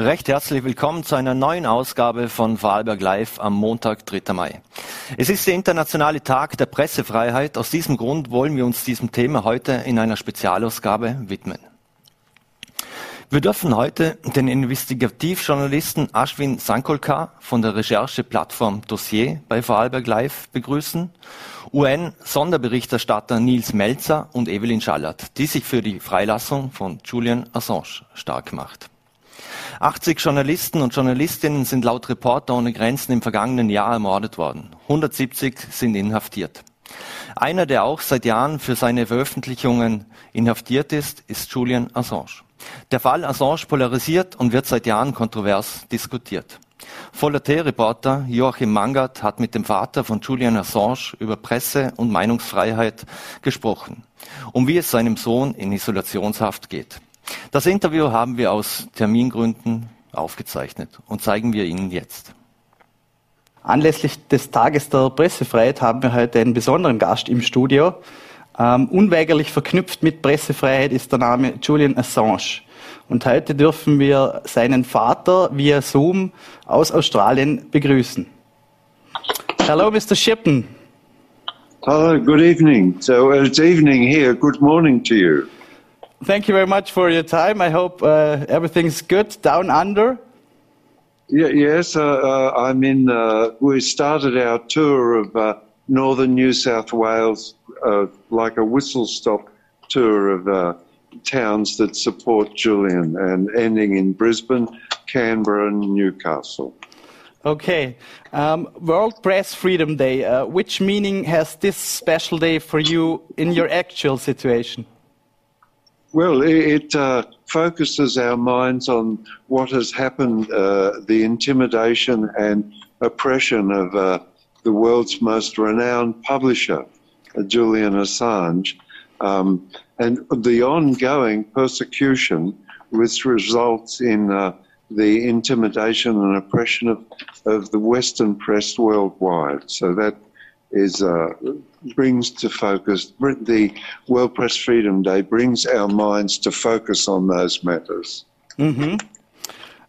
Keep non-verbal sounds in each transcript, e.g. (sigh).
Recht herzlich willkommen zu einer neuen Ausgabe von Vorarlberg Live am Montag, 3. Mai. Es ist der internationale Tag der Pressefreiheit. Aus diesem Grund wollen wir uns diesem Thema heute in einer Spezialausgabe widmen. Wir dürfen heute den Investigativjournalisten Ashwin Sankolkar von der Rechercheplattform Dossier bei Vorarlberg Live begrüßen, UN-Sonderberichterstatter Nils Melzer und Evelyn Schallert, die sich für die Freilassung von Julian Assange stark macht. 80 Journalisten und Journalistinnen sind laut Reporter ohne Grenzen im vergangenen Jahr ermordet worden. 170 sind inhaftiert. Einer, der auch seit Jahren für seine Veröffentlichungen inhaftiert ist, ist Julian Assange. Der Fall Assange polarisiert und wird seit Jahren kontrovers diskutiert. Voller T-Reporter Joachim Mangert hat mit dem Vater von Julian Assange über Presse- und Meinungsfreiheit gesprochen und wie es seinem Sohn in Isolationshaft geht. Das Interview haben wir aus Termingründen aufgezeichnet und zeigen wir Ihnen jetzt. Anlässlich des Tages der Pressefreiheit haben wir heute einen besonderen Gast im Studio. Ähm, unweigerlich verknüpft mit Pressefreiheit ist der Name Julian Assange. Und heute dürfen wir seinen Vater via Zoom aus Australien begrüßen. Hello, Mr. Shippen. Hello, good evening. So uh, it's evening here. Good morning to you. Thank you very much for your time. I hope uh, everything's good down under. Yeah, yes, uh, uh, I'm in. Uh, we started our tour of uh, northern New South Wales, uh, like a whistle stop tour of uh, towns that support Julian, and ending in Brisbane, Canberra, and Newcastle. Okay. Um, World Press Freedom Day. Uh, which meaning has this special day for you in your actual situation? Well, it, uh, focuses our minds on what has happened, uh, the intimidation and oppression of uh, the world's most renowned publisher, Julian Assange, um, and the ongoing persecution which results in uh, the intimidation and oppression of, of the Western press worldwide. So that is uh, brings to focus the World Press Freedom Day brings our minds to focus on those matters. hmm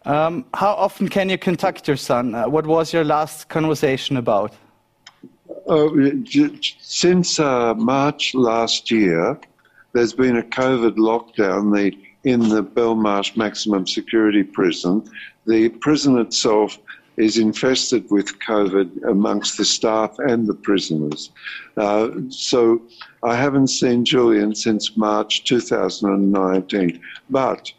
Um, how often can you contact your son? Uh, what was your last conversation about? Uh, since uh, March last year, there's been a COVID lockdown the, in the Belmarsh Maximum Security Prison. The prison itself is infested with COVID amongst the staff and the prisoners. Uh, so I haven't seen Julian since March 2019, but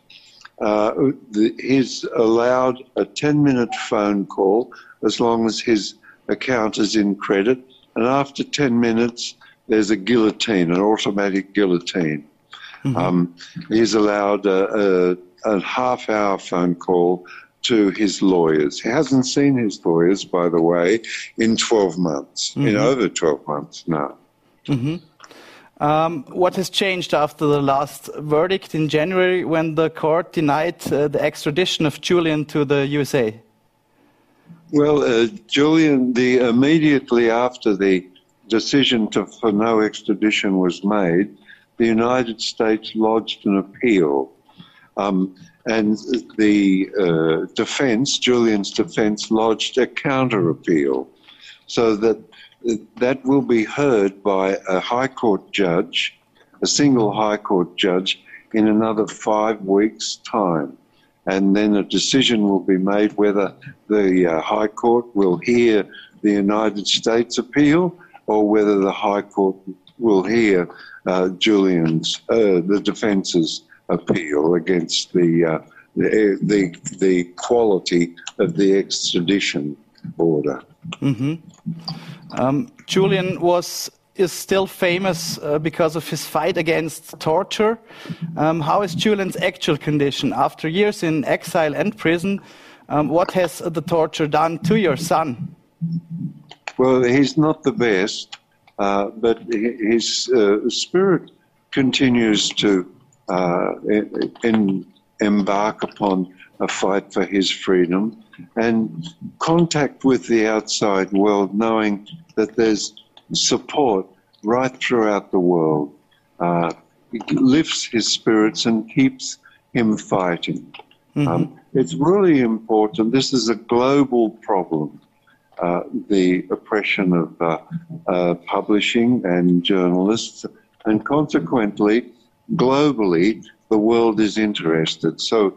uh, the, he's allowed a 10 minute phone call as long as his account is in credit. And after 10 minutes, there's a guillotine, an automatic guillotine. Um, he's allowed a, a, a half hour phone call to his lawyers. He hasn't seen his lawyers, by the way, in 12 months, in over 12 months now. Um, what has changed after the last verdict in January when the court denied uh, the extradition of Julian to the USA? Well, uh, Julian, the immediately after the decision to, for no extradition was made, the United States lodged an appeal, um, and the uh, defense, Julian's defense, lodged a counter appeal, so that that will be heard by a High Court judge, a single High Court judge, in another five weeks' time. And then a decision will be made whether the uh, High Court will hear the United States appeal or whether the High Court will hear uh, Julian's, uh, the defence's appeal against the, uh, the, the, the quality of the extradition order. Um, Julian was is still famous uh, because of his fight against torture. Um, how is Julian's actual condition after years in exile and prison? Um, what has the torture done to your son? Well, he's not the best, uh, but his uh, spirit continues to uh, in, embark upon a fight for his freedom and contact with the outside world, knowing that there's support right throughout the world. Uh, lifts his spirits and keeps him fighting. Um, it's really important. This is a global problem. Uh, the oppression of uh, uh, publishing and journalists, and consequently, globally, the world is interested. So,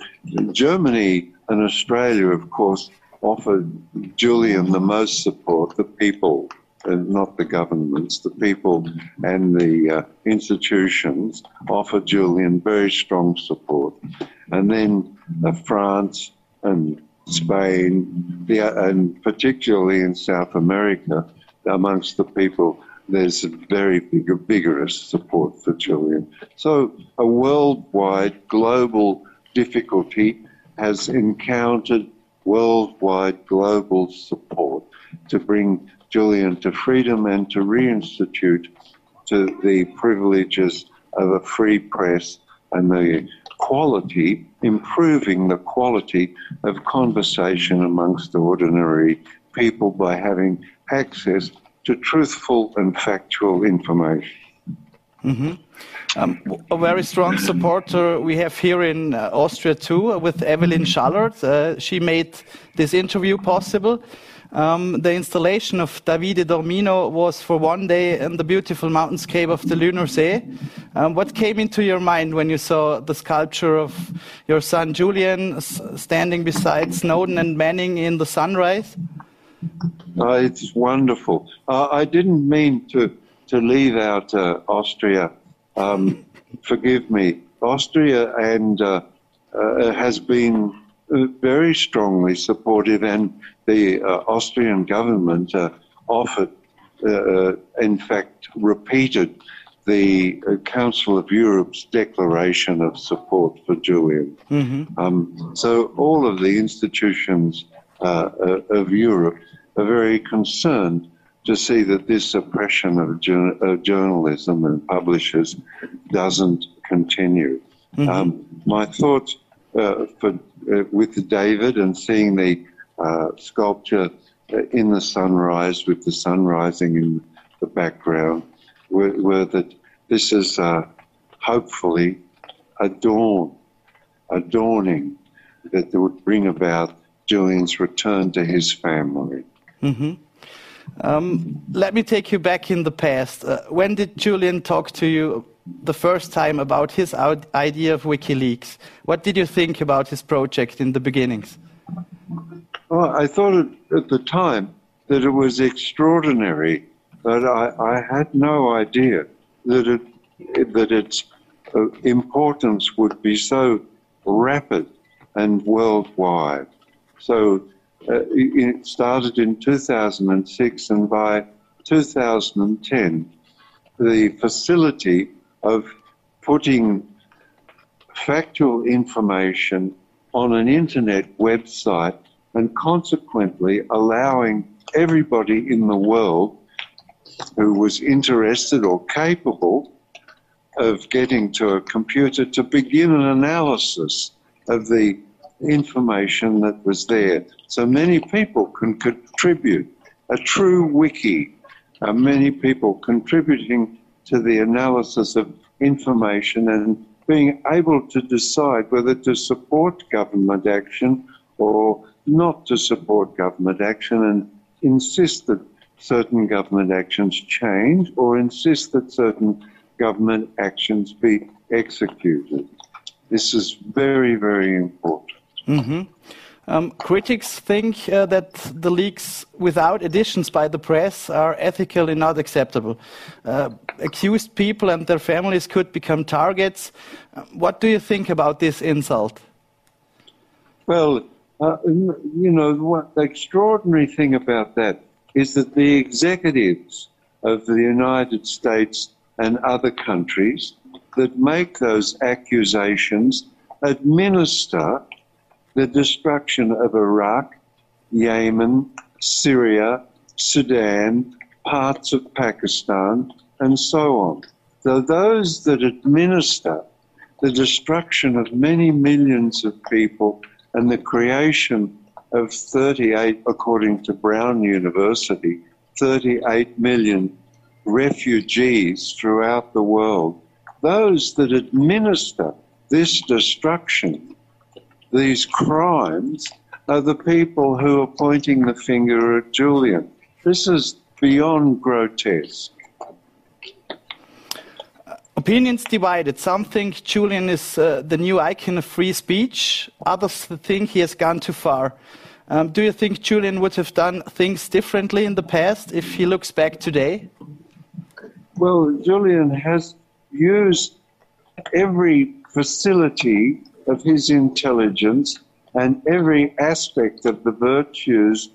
Germany and Australia, of course, offered Julian the most support, the people, uh, not the governments, the people and the uh, institutions offered Julian very strong support. And then uh, France and Spain, the, and particularly in South America, amongst the people, there's a very big, vigorous support for Julian. So a worldwide, global difficulty has encountered worldwide, global support to bring Julian to freedom and to reinstitute to the privileges of a free press and the quality, improving the quality of conversation amongst ordinary people by having access to truthful and factual information. Mm-hmm. Um, a very strong supporter we have here in uh, Austria too, with Evelyn Schallert. Uh, she made this interview possible. Um, the installation of Davide Dormino was for one day in the beautiful mountainscape of the Lunar See. Um, what came into your mind when you saw the sculpture of your son Julian standing beside Snowden and Manning in the sunrise? Uh, it's wonderful. Uh, I didn't mean to, to leave out uh, Austria. Um, (laughs) forgive me. Austria and uh, uh, has been uh, very strongly supportive, and the Austrian government offered, in fact, repeated the Council of Europe's declaration of support for Julian. Mm-hmm. Um, so all of the institutions of Europe are very concerned to see that this oppression of, of journalism and publishers doesn't continue. Mm-hmm. Um, my thoughts uh, for, uh, with David and seeing the uh, sculpture in the sunrise with the sun rising in the background were, were that this is uh, hopefully a dawn, a dawning that would bring about Julian's return to his family. Mm-hmm. Um, let me take you back in the past. Uh, when did Julian talk to you the first time about his idea of WikiLeaks? What did you think about his project in the beginnings? Well, I thought at the time that it was extraordinary, but I, I had no idea that it, that its uh, importance would be so rapid and worldwide. So uh, it started in 2006, and by 2010, the facility of putting factual information on an internet website and consequently allowing everybody in the world who was interested or capable of getting to a computer to begin an analysis of the information that was there. So many people can contribute. A true wiki, uh, many people contributing to the analysis of information and being able to decide whether to support government action or not to support government action and insist that certain government actions change or insist that certain government actions be executed. This is very, very important. Mm-hmm. Um, critics think uh, that the leaks without additions by the press are ethically not acceptable. Uh, accused people and their families could become targets. Uh, what do you think about this insult? Well, uh, you know, what, the extraordinary thing about that is that the executives of the United States and other countries that make those accusations administer the destruction of Iraq, Yemen, Syria, Sudan, parts of Pakistan, and so on. So those that administer the destruction of many millions of people and the creation of 38, according to Brown University, 38 million refugees throughout the world, those that administer this destruction these crimes are the people who are pointing the finger at Julian. This is beyond grotesque. Opinions divided. Some think Julian is uh, the new icon of free speech. Others think he has gone too far. Um, do you think Julian would have done things differently in the past if he looks back today? Well, Julian has used every facility of his intelligence and every aspect of the virtues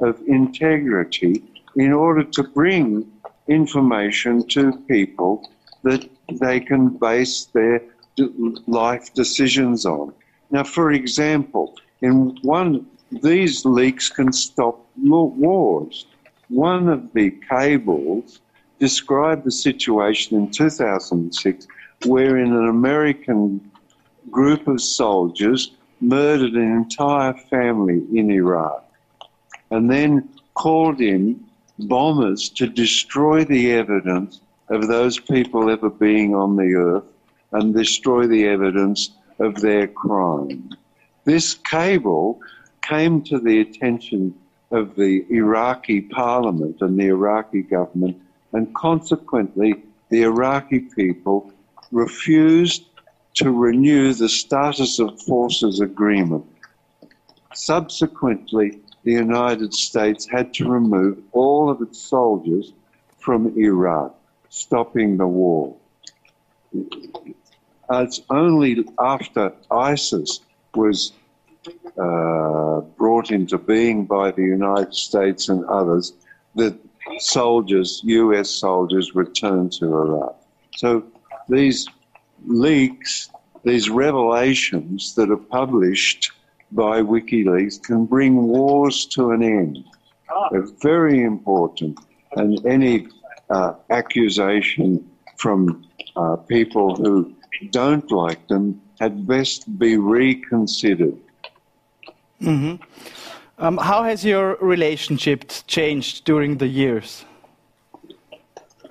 of integrity in order to bring information to people that they can base their life decisions on. Now, for example, in one, these leaks can stop wars. One of the cables described the situation in 2006 wherein an American group of soldiers murdered an entire family in Iraq and then called in bombers to destroy the evidence of those people ever being on the earth and destroy the evidence of their crime. This cable came to the attention of the Iraqi parliament and the Iraqi government, and consequently, the Iraqi people refused to renew the status of forces agreement. Subsequently, the United States had to remove all of its soldiers from Iraq stopping the war. It's only after ISIS was uh, brought into being by the United States and others that soldiers, US soldiers, returned to Iraq. So these leaks, these revelations that are published by WikiLeaks can bring wars to an end. They're very important. And any uh, accusation from uh, people who don't like them had best be reconsidered. Mm-hmm. Um, how has your relationship changed during the years?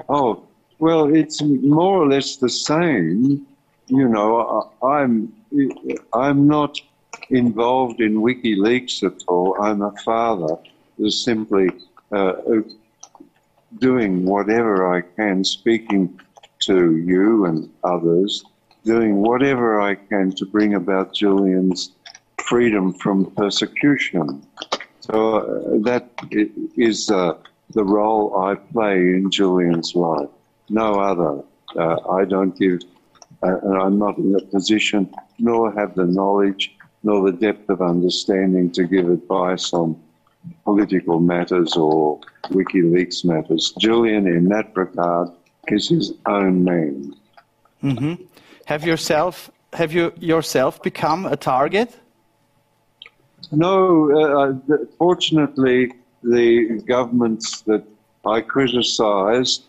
Oh, well, it's more or less the same. You know, I'm I'm not involved in WikiLeaks at all. I'm a father who's simply uh, doing whatever I can, speaking to you and others, doing whatever I can to bring about Julian's freedom from persecution. So uh, that is uh, the role I play in Julian's life. No other. Uh, I don't give, uh, and I'm not in a position, nor have the knowledge, nor the depth of understanding to give advice on political matters or WikiLeaks matters. Julian, in that regard, is his own man. Mm-hmm. Have yourself have you yourself become a target? No, uh, uh fortunately, the governments that I criticise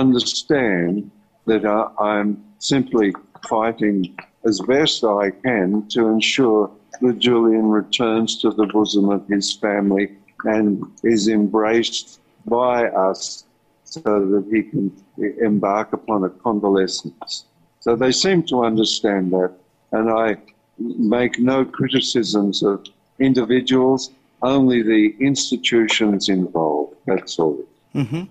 understand that I, I'm simply fighting as best I can to ensure that Julian returns to the bosom of his family and is embraced by us so that he can embark upon a convalescence. So they seem to understand that, and I make no criticisms of individuals, only the institutions involved. That's all. Mm-hmm.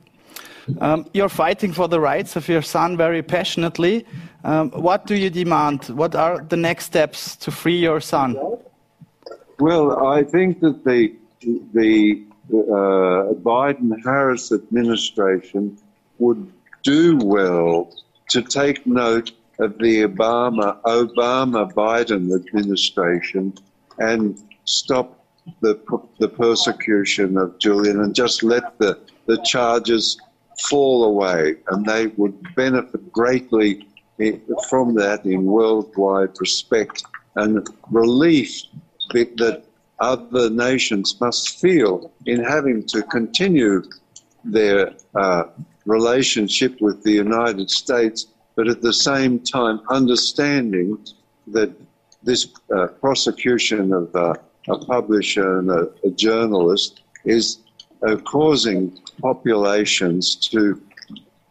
Um, you're fighting for the rights of your son very passionately. Um, what do you demand? What are the next steps to free your son? Well, I think that the the uh, Biden Harris administration would do well to take note of the Obama Obama Biden administration and stop the the persecution of Julian and just let the the charges fall away, and they would benefit greatly from that in worldwide respect and relief that other nations must feel in having to continue their uh, relationship with the United States, but at the same time understanding that this uh, prosecution of uh, a publisher and a, a journalist is uh, causing populations to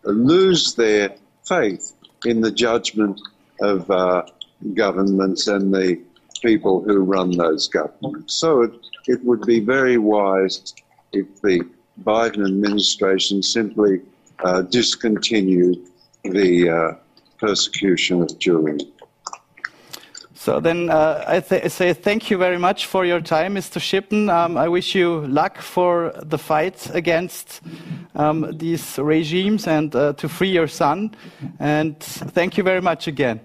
lose their faith in the judgment of uh, governments and the people who run those governments. So it, it would be very wise if the Biden administration simply uh, discontinued the uh, persecution of Julian. So then uh, I, th- say thank you very much for your time, Mr. Shippen. Um, I wish you luck for the fight against um, these regimes and uh, to free your son. And thank you very much again.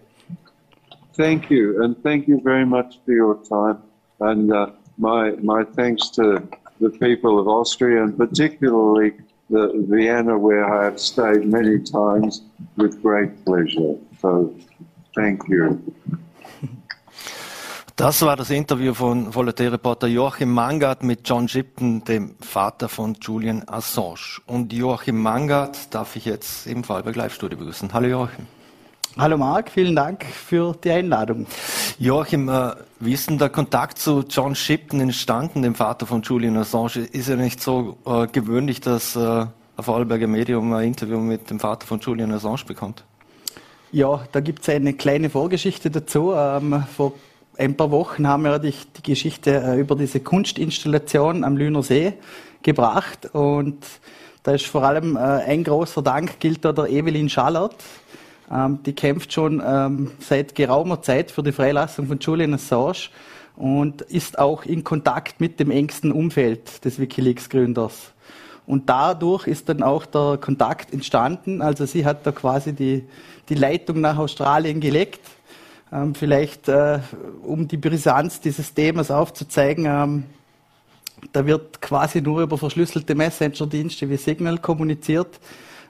Thank you, and thank you very much for your time. And uh, my my thanks to the people of Austria, and particularly the Vienna, where I have stayed many times with great pleasure. So, thank you. Das war das Interview von Volatilreporter Joachim Mangard mit John Shipton, dem Vater von Julian Assange. Und Joachim Mangard darf ich jetzt im Fallberg Live-Studio begrüßen. Hallo Joachim. Hallo Marc, vielen Dank für die Einladung. Joachim, äh, wie ist denn der Kontakt zu John Shipton entstanden, dem Vater von Julian Assange? Ist ja nicht so äh, gewöhnlich, dass äh, ein Vorarlberger Medium ein Interview mit dem Vater von Julian Assange bekommt? Ja, da gibt es eine kleine Vorgeschichte dazu. Ähm, vor ein paar Wochen haben wir die, die Geschichte äh, über diese Kunstinstallation am Lüner See gebracht und da ist vor allem äh, ein großer Dank gilt da der Evelyn Schallert. Ähm, die kämpft schon ähm, seit geraumer Zeit für die Freilassung von Julian Assange und ist auch in Kontakt mit dem engsten Umfeld des WikiLeaks-Gründers. Und dadurch ist dann auch der Kontakt entstanden. Also sie hat da quasi die, die Leitung nach Australien gelegt ähm, vielleicht, äh, um die Brisanz dieses Themas aufzuzeigen, ähm, da wird quasi nur über verschlüsselte Messenger-Dienste wie Signal kommuniziert.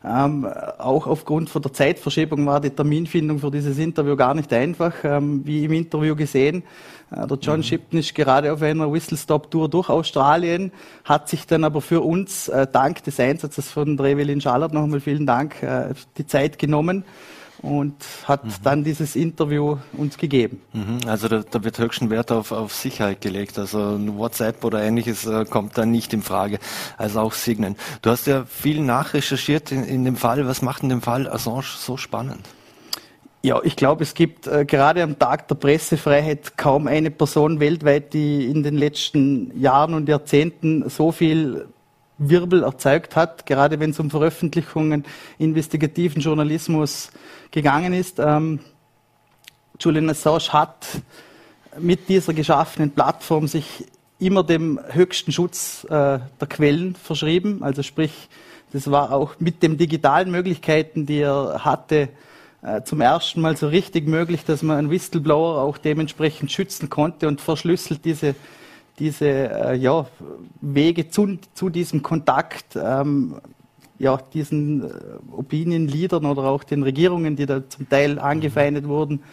Ähm, auch aufgrund von der Zeitverschiebung war die Terminfindung für dieses Interview gar nicht einfach. Ähm, wie im Interview gesehen, äh, der John mhm. Shipton ist gerade auf einer Whistle-Stop-Tour durch Australien, hat sich dann aber für uns, äh, dank des Einsatzes von Revelin Schallert, nochmal vielen Dank, äh, die Zeit genommen und hat mhm. dann dieses Interview uns gegeben. Mhm. Also da, da, wird höchsten Wert auf, auf Sicherheit gelegt. Also ein WhatsApp oder ähnliches äh, kommt da nicht in Frage. Also auch Signen. Du hast ja viel nachrecherchiert in, in dem Fall. Was macht in dem Fall Assange so spannend? Ja, ich glaube, es gibt äh, gerade am Tag der Pressefreiheit kaum eine Person weltweit, die in den letzten Jahren und Jahrzehnten so viel Wirbel erzeugt hat, gerade wenn es um Veröffentlichungen, investigativen Journalismus gegangen ist. Ähm, Julian Assange hat mit dieser geschaffenen Plattform sich immer dem höchsten Schutz äh, der Quellen verschrieben. Also sprich, das war auch mit den digitalen Möglichkeiten, die er hatte, äh, zum ersten Mal so richtig möglich, dass man einen Whistleblower auch dementsprechend schützen konnte und verschlüsselt diese diese äh, ja, Wege zu, zu diesem Kontakt, ähm, ja, diesen äh, Opinion-Leadern oder auch den Regierungen, die da zum Teil angefeindet wurden,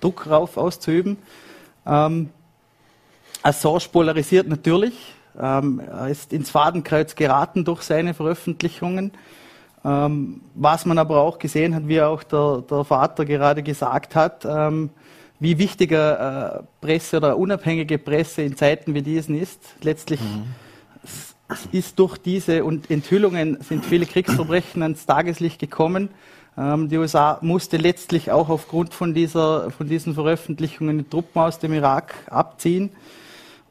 Druck rauf auszuüben. Ähm, Assange polarisiert natürlich. Ähm, er ist ins Fadenkreuz geraten durch seine Veröffentlichungen. Ähm, was man aber auch gesehen hat, wie auch der, der Vater gerade gesagt hat, ähm, wie wichtiger äh, Presse oder unabhängige Presse in Zeiten wie diesen ist. Letztlich mhm. ist durch diese Enthüllungen sind viele Kriegsverbrechen ans Tageslicht gekommen. Ähm, die USA musste letztlich auch aufgrund von, dieser, von diesen Veröffentlichungen die Truppen aus dem Irak abziehen.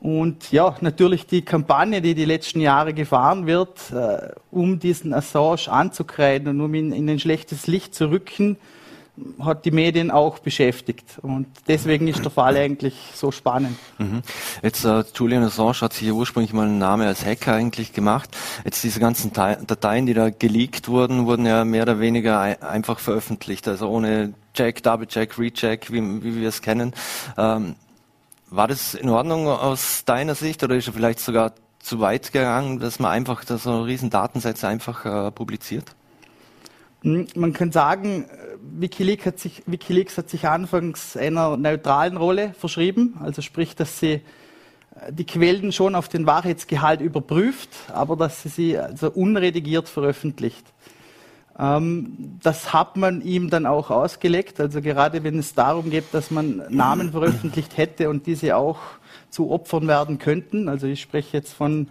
Und ja, natürlich die Kampagne, die die letzten Jahre gefahren wird, äh, um diesen Assange anzukreiden und um ihn in ein schlechtes Licht zu rücken, hat die Medien auch beschäftigt. Und deswegen ist der Fall eigentlich so spannend. Mhm. Jetzt äh, Julian Assange hat sich ja ursprünglich mal einen Namen als Hacker eigentlich gemacht. Jetzt diese ganzen Dateien, die da geleakt wurden, wurden ja mehr oder weniger ein einfach veröffentlicht. Also ohne Check, Double Check, Recheck, wie, wie wir es kennen. Ähm, war das in Ordnung aus deiner Sicht oder ist er vielleicht sogar zu weit gegangen, dass man einfach so riesen Datensätze einfach äh, publiziert? Hm, man kann sagen, Wikileaks hat, sich, Wikileaks hat sich anfangs einer neutralen Rolle verschrieben, also sprich, dass sie äh, die Quellen schon auf den Wahrheitsgehalt überprüft, aber dass sie sie also unredigiert veröffentlicht. Ähm, das hat man ihm dann auch ausgelegt, also gerade wenn es darum geht, dass man Namen veröffentlicht hätte und diese auch zu Opfern werden könnten, also ich spreche jetzt von äh,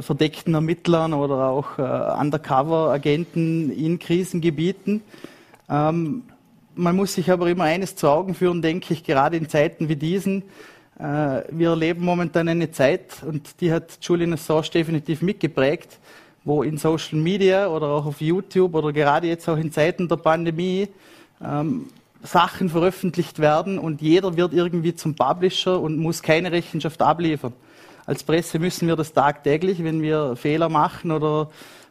verdeckten Ermittlern oder auch äh, Undercover-Agenten in Krisengebieten. Ähm, man muss sich aber immer eines zu Augen führen, denke ich, gerade in Zeiten wie diesen. Äh, wir erleben momentan eine Zeit, und die hat Julian Assange definitiv mitgeprägt, wo in Social Media oder auch auf YouTube oder gerade jetzt auch in Zeiten der Pandemie ähm, Sachen veröffentlicht werden und jeder wird irgendwie zum Publisher und muss keine Rechenschaft abliefern. Als Presse müssen wir das tagtäglich, wenn wir Fehler machen oder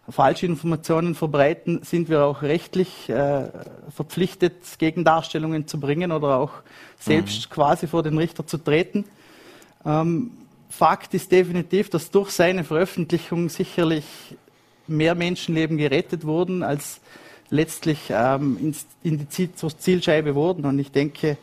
falsche Informationen verbreiten, sind wir auch rechtlich äh, verpflichtet, Gegendarstellungen zu bringen oder auch selbst mhm. quasi vor den Richter zu treten. Ähm, Fakt ist definitiv, dass durch seine Veröffentlichung sicherlich mehr Menschenleben gerettet wurden, als letztlich ähm, ins, in die Zielscheibe wurden. Und ich denke,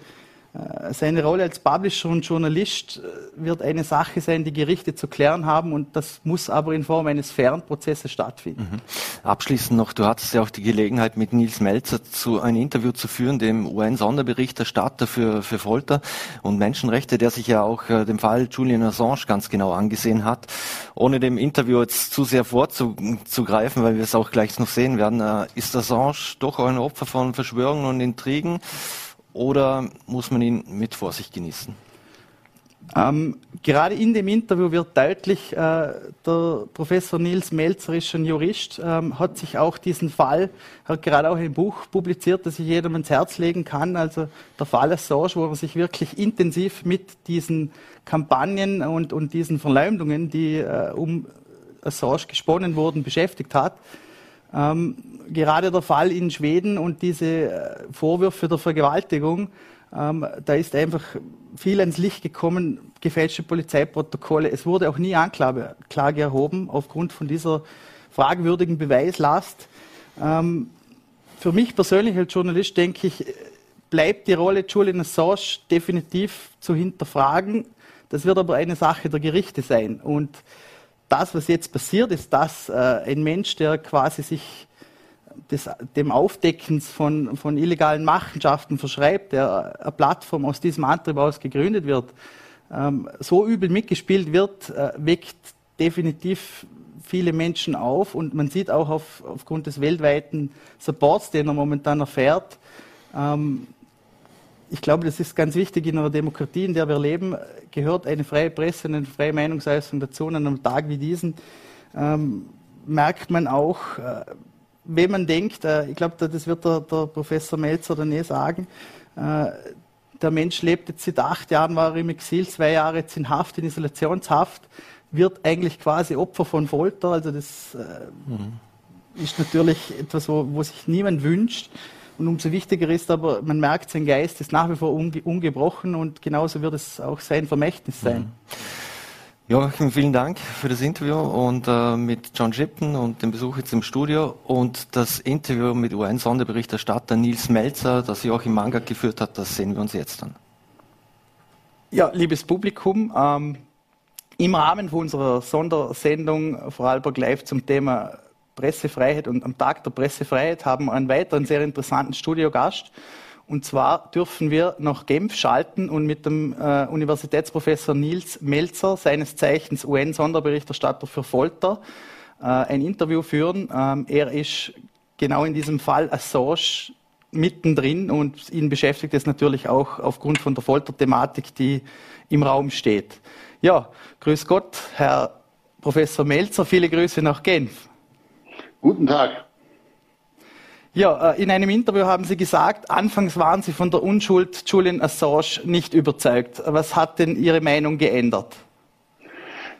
seine Rolle als Publisher und Journalist äh, wird eine Sache sein, die Gerichte zu klären haben und das muss aber in Form eines fairen Prozesses stattfinden. Mhm. Abschließend noch, du hattest ja auch die Gelegenheit, mit Nils Melzer zu, ein Interview zu führen, dem UN-Sonderberichterstatter für, für Folter und Menschenrechte, der sich ja auch äh, dem Fall Julian Assange ganz genau angesehen hat. Ohne dem Interview jetzt zu sehr vorzugreifen, weil wir es auch gleich noch sehen werden, äh, ist Assange doch ein Opfer von Verschwörungen und Intrigen oder muss man ihn mit Vorsicht genießen? Ähm, gerade in dem Interview wird deutlich, äh, der Professor Nils Melzer ist ein Jurist, ähm, hat sich auch diesen Fall, hat gerade auch ein Buch publiziert, das ich jedem ans Herz legen kann, also der Fall Assange, wo er sich wirklich intensiv mit diesen Kampagnen und, und diesen Verleumdungen, die äh, um Assange gesponnen wurden, beschäftigt hat. Ähm, gerade der Fall in Schweden und diese äh, Vorwürfe der Vergewaltigung, ähm, da ist einfach viel ans Licht gekommen, gefälschte Polizeiprotokolle. Es wurde auch nie Anklage Klage erhoben aufgrund von dieser fragwürdigen Beweislast. Ähm, für mich persönlich als Journalist denke ich, bleibt die Rolle Julian Assange definitiv zu hinterfragen. Das wird aber eine Sache der Gerichte sein. Und das, was jetzt passiert, ist, dass äh, ein Mensch, der quasi sich des, dem Aufdeckens von, von illegalen Machenschaften verschreibt, der eine Plattform aus diesem Antrieb aus gegründet wird, ähm, so übel mitgespielt wird, äh, weckt definitiv viele Menschen auf. Und man sieht auch auf, aufgrund des weltweiten Supports, den er momentan erfährt, ähm, ich glaube, das ist ganz wichtig in einer Demokratie, in der wir leben, gehört eine freie Presse und eine freie Meinungsäußerung dazu. Und an einem Tag wie diesen ähm, merkt man auch, äh, wenn man denkt, äh, ich glaube, das wird der, der Professor Melzer dann eh sagen, äh, der Mensch lebt jetzt seit acht Jahren, war er im Exil, zwei Jahre jetzt in Haft, in Isolationshaft, wird eigentlich quasi Opfer von Folter. Also das äh, mhm. ist natürlich etwas, wo, wo sich niemand wünscht. Und umso wichtiger ist aber, man merkt, sein Geist ist nach wie vor unge ungebrochen und genauso wird es auch sein Vermächtnis sein. Mhm. Joachim, vielen Dank für das Interview und äh, mit John Shipton und dem Besuch jetzt im Studio und das Interview mit UN-Sonderberichterstatter Nils Melzer, das Joachim Manga geführt hat, das sehen wir uns jetzt an. Ja, liebes Publikum, ähm, im Rahmen von unserer Sondersendung Vorarlberg Live zum Thema Pressefreiheit und am Tag der Pressefreiheit haben einen weiteren sehr interessanten Studiogast. Und zwar dürfen wir nach Genf schalten und mit dem äh, Universitätsprofessor Nils Melzer, seines Zeichens UN-Sonderberichterstatter für Folter, äh, ein Interview führen. Ähm, er ist genau in diesem Fall Assange mittendrin und ihn beschäftigt es natürlich auch aufgrund von der Folterthematik, die im Raum steht. Ja, grüß Gott, Herr Professor Melzer, viele Grüße nach Genf. Guten Tag. Ja, äh, in einem Interview haben Sie gesagt, anfangs waren Sie von der Unschuld Julian Assange nicht überzeugt. Was hat denn Ihre Meinung geändert?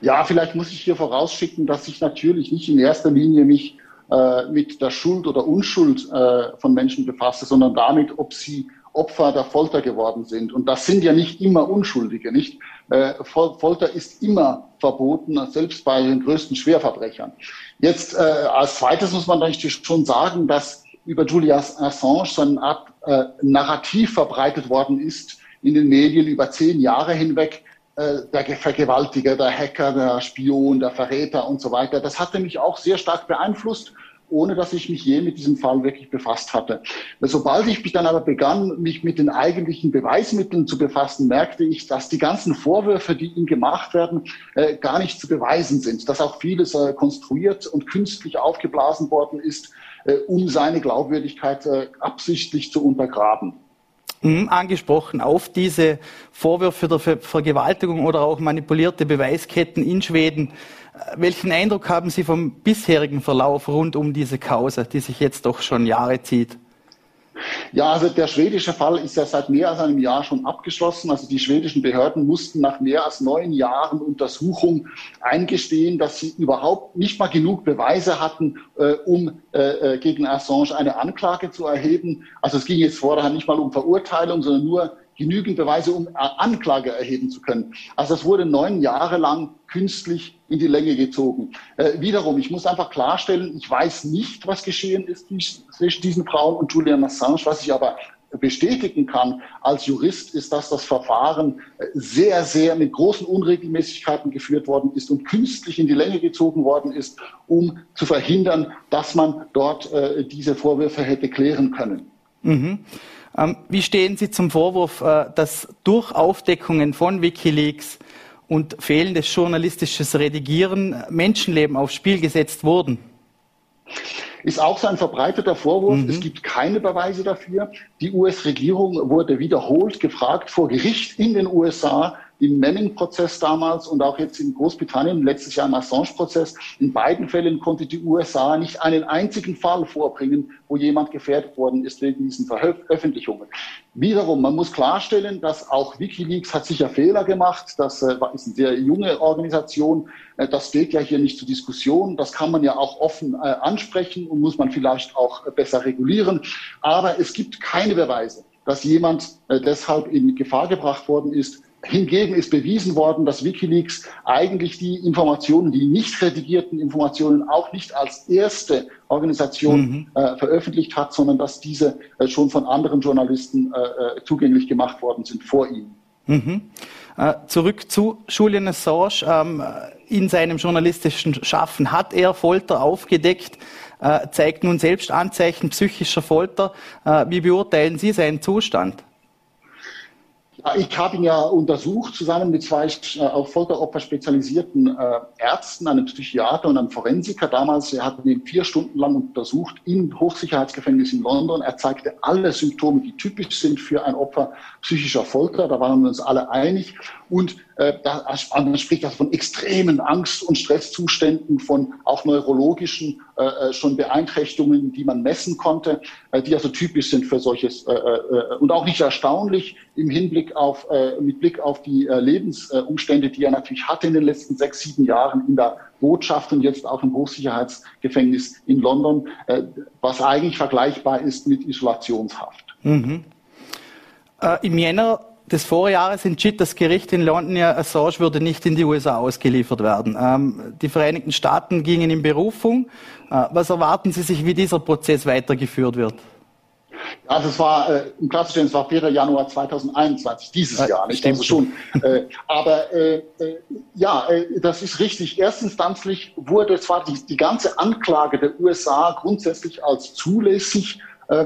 Ja, vielleicht muss ich hier vorausschicken, dass ich natürlich nicht in erster Linie mich äh, mit der Schuld oder Unschuld äh, von Menschen befasse, sondern damit, ob sie Opfer der Folter geworden sind. Und das sind ja nicht immer Unschuldige, nicht? Äh, Folter ist immer verboten, selbst bei den größten Schwerverbrechern. Jetzt äh, als zweites muss man eigentlich schon sagen, dass über Julian Assange so eine Art äh, Narrativ verbreitet worden ist in den Medien über zehn Jahre hinweg, äh, der Vergewaltiger, der Hacker, der Spion, der Verräter und so weiter. Das hatte mich auch sehr stark beeinflusst ohne dass ich mich je mit diesem Fall wirklich befasst hatte. Sobald ich mich dann aber begann, mich mit den eigentlichen Beweismitteln zu befassen, merkte ich, dass die ganzen Vorwürfe, die ihm gemacht werden, äh, gar nicht zu beweisen sind, dass auch vieles äh, konstruiert und künstlich aufgeblasen worden ist, äh, um seine Glaubwürdigkeit äh, absichtlich zu untergraben. Mhm, angesprochen auf diese Vorwürfe der Ver Vergewaltigung oder auch manipulierte Beweisketten in Schweden. Welchen Eindruck haben Sie vom bisherigen Verlauf rund um diese Causa, die sich jetzt doch schon Jahre zieht? Ja, also der schwedische Fall ist ja seit mehr als einem Jahr schon abgeschlossen. Also die schwedischen Behörden mussten nach mehr als neun Jahren Untersuchung eingestehen, dass sie überhaupt nicht mal genug Beweise hatten, äh, um äh, äh gegen Assange eine Anklage zu erheben. Also es ging jetzt vorher nicht mal um Verurteilung, sondern nur genügend Beweise, um Anklage erheben zu können. Also das wurde neun Jahre lang künstlich in die Länge gezogen. Äh, wiederum, ich muss einfach klarstellen, ich weiß nicht, was geschehen ist zwischen diesen Frauen und Julian Assange. Was ich aber bestätigen kann als Jurist, ist, dass das Verfahren äh, sehr, sehr mit großen Unregelmäßigkeiten geführt worden ist und künstlich in die Länge gezogen worden ist, um zu verhindern, dass man dort äh, diese Vorwürfe hätte klären können. Mhm. Ähm, wie stehen Sie zum Vorwurf, äh, dass durch Aufdeckungen von Wikileaks und fehlendes journalistisches Redigieren Menschenleben aufs Spiel gesetzt wurden? Ist auch so ein verbreiteter Vorwurf. Mhm. Es gibt keine Beweise dafür. Die US-Regierung wurde wiederholt gefragt vor Gericht in den USA, im Manning-Prozess damals und auch jetzt in Großbritannien, letztes Jahr im Assange-Prozess. In beiden Fällen konnte die USA nicht einen einzigen Fall vorbringen, wo jemand gefährdet worden ist wegen diesen Veröffentlichungen. Wiederum, man muss klarstellen, dass auch Wikileaks hat sicher Fehler gemacht. Das äh, ist eine sehr junge Organisation. Äh, das steht ja hier nicht zur Diskussion. Das kann man ja auch offen äh, ansprechen und muss man vielleicht auch besser regulieren. Aber es gibt keine Beweise, dass jemand deshalb in Gefahr gebracht worden ist, Hingegen ist bewiesen worden, dass Wikileaks eigentlich die Informationen, die nicht redigierten Informationen auch nicht als erste Organisation mhm. äh, veröffentlicht hat, sondern dass diese äh, schon von anderen Journalisten äh, äh zugänglich gemacht worden sind vor ihm. Mhm. Äh, zurück zu Julian Assange. Ähm, in seinem journalistischen Schaffen hat er Folter aufgedeckt, äh, zeigt nun selbst Anzeichen psychischer Folter. wie beurteilen Sie seinen Zustand? Ich habe ihn ja untersucht, zusammen mit zwei äh, auf Folteropfer spezialisierten äh, Ärzten, einem Psychiater und einem Forensiker. Damals, er hat ihn vier Stunden lang untersucht im Hochsicherheitsgefängnis in London. Er zeigte alle Symptome, die typisch sind für ein Opfer psychischer Folter. Da waren wir uns alle einig. Und äh, da, man spricht also von extremen Angst- und Stresszuständen, von auch neurologischen äh, äh, schon Beeinträchtigungen, die man messen konnte, äh, die also typisch sind für solches äh, äh, und auch nicht erstaunlich im Hinblick auf, äh, mit Blick auf die äh, Lebensumstände, die er natürlich hatte in den letzten sechs, sieben Jahren in der Botschaft und jetzt auch im Hochsicherheitsgefängnis in London, äh, was eigentlich vergleichbar ist mit Isolationshaft. Mhm. Äh, Im Jänner des Vorjahres entschied das Gericht in London ja, Assange würde nicht in die USA ausgeliefert werden. Ähm, die Vereinigten Staaten gingen in Berufung. Äh, was erwarten Sie sich, wie dieser Prozess weitergeführt wird? Also es war äh, im klassischen, es war 4. Januar 2021, dieses Jahr, nicht? Also schon. äh, aber äh, äh, ja, äh, das ist richtig. Erstinstanzlich wurde zwar die, die ganze Anklage der USA grundsätzlich als zulässig äh,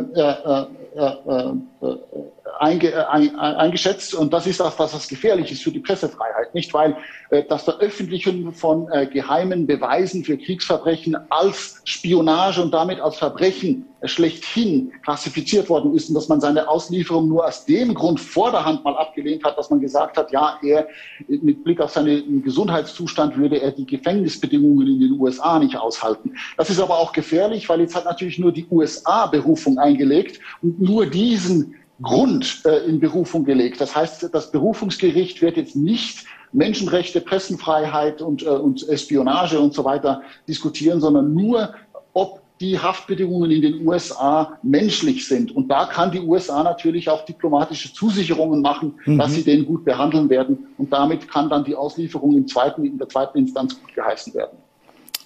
einge, äh, ein, eingeschätzt. Und das ist das, was gefährlich ist für die Pressefreiheit. Nicht, weil äh, das Veröffentlichen von äh, geheimen Beweisen für Kriegsverbrechen als Spionage und damit als Verbrechen äh, schlechthin klassifiziert worden ist und dass man seine Auslieferung nur aus dem Grund vor der Hand mal abgelehnt hat, dass man gesagt hat, ja, er mit Blick auf seinen Gesundheitszustand würde er die Gefängnisbedingungen in den USA nicht aushalten. Das ist aber auch gefährlich, weil jetzt hat natürlich nur die USA Berufung eingelegt und nur diesen Grund äh, in Berufung gelegt. Das heißt, das Berufungsgericht wird jetzt nicht Menschenrechte, Pressenfreiheit und, äh, und Espionage und so weiter diskutieren, sondern nur, ob die Haftbedingungen in den USA menschlich sind. Und da kann die USA natürlich auch diplomatische Zusicherungen machen, mhm. dass sie den gut behandeln werden. Und damit kann dann die Auslieferung im zweiten, in der zweiten Instanz gut geheißen werden.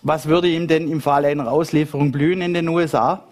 Was würde ihm denn im Fall einer Auslieferung blühen in den USA?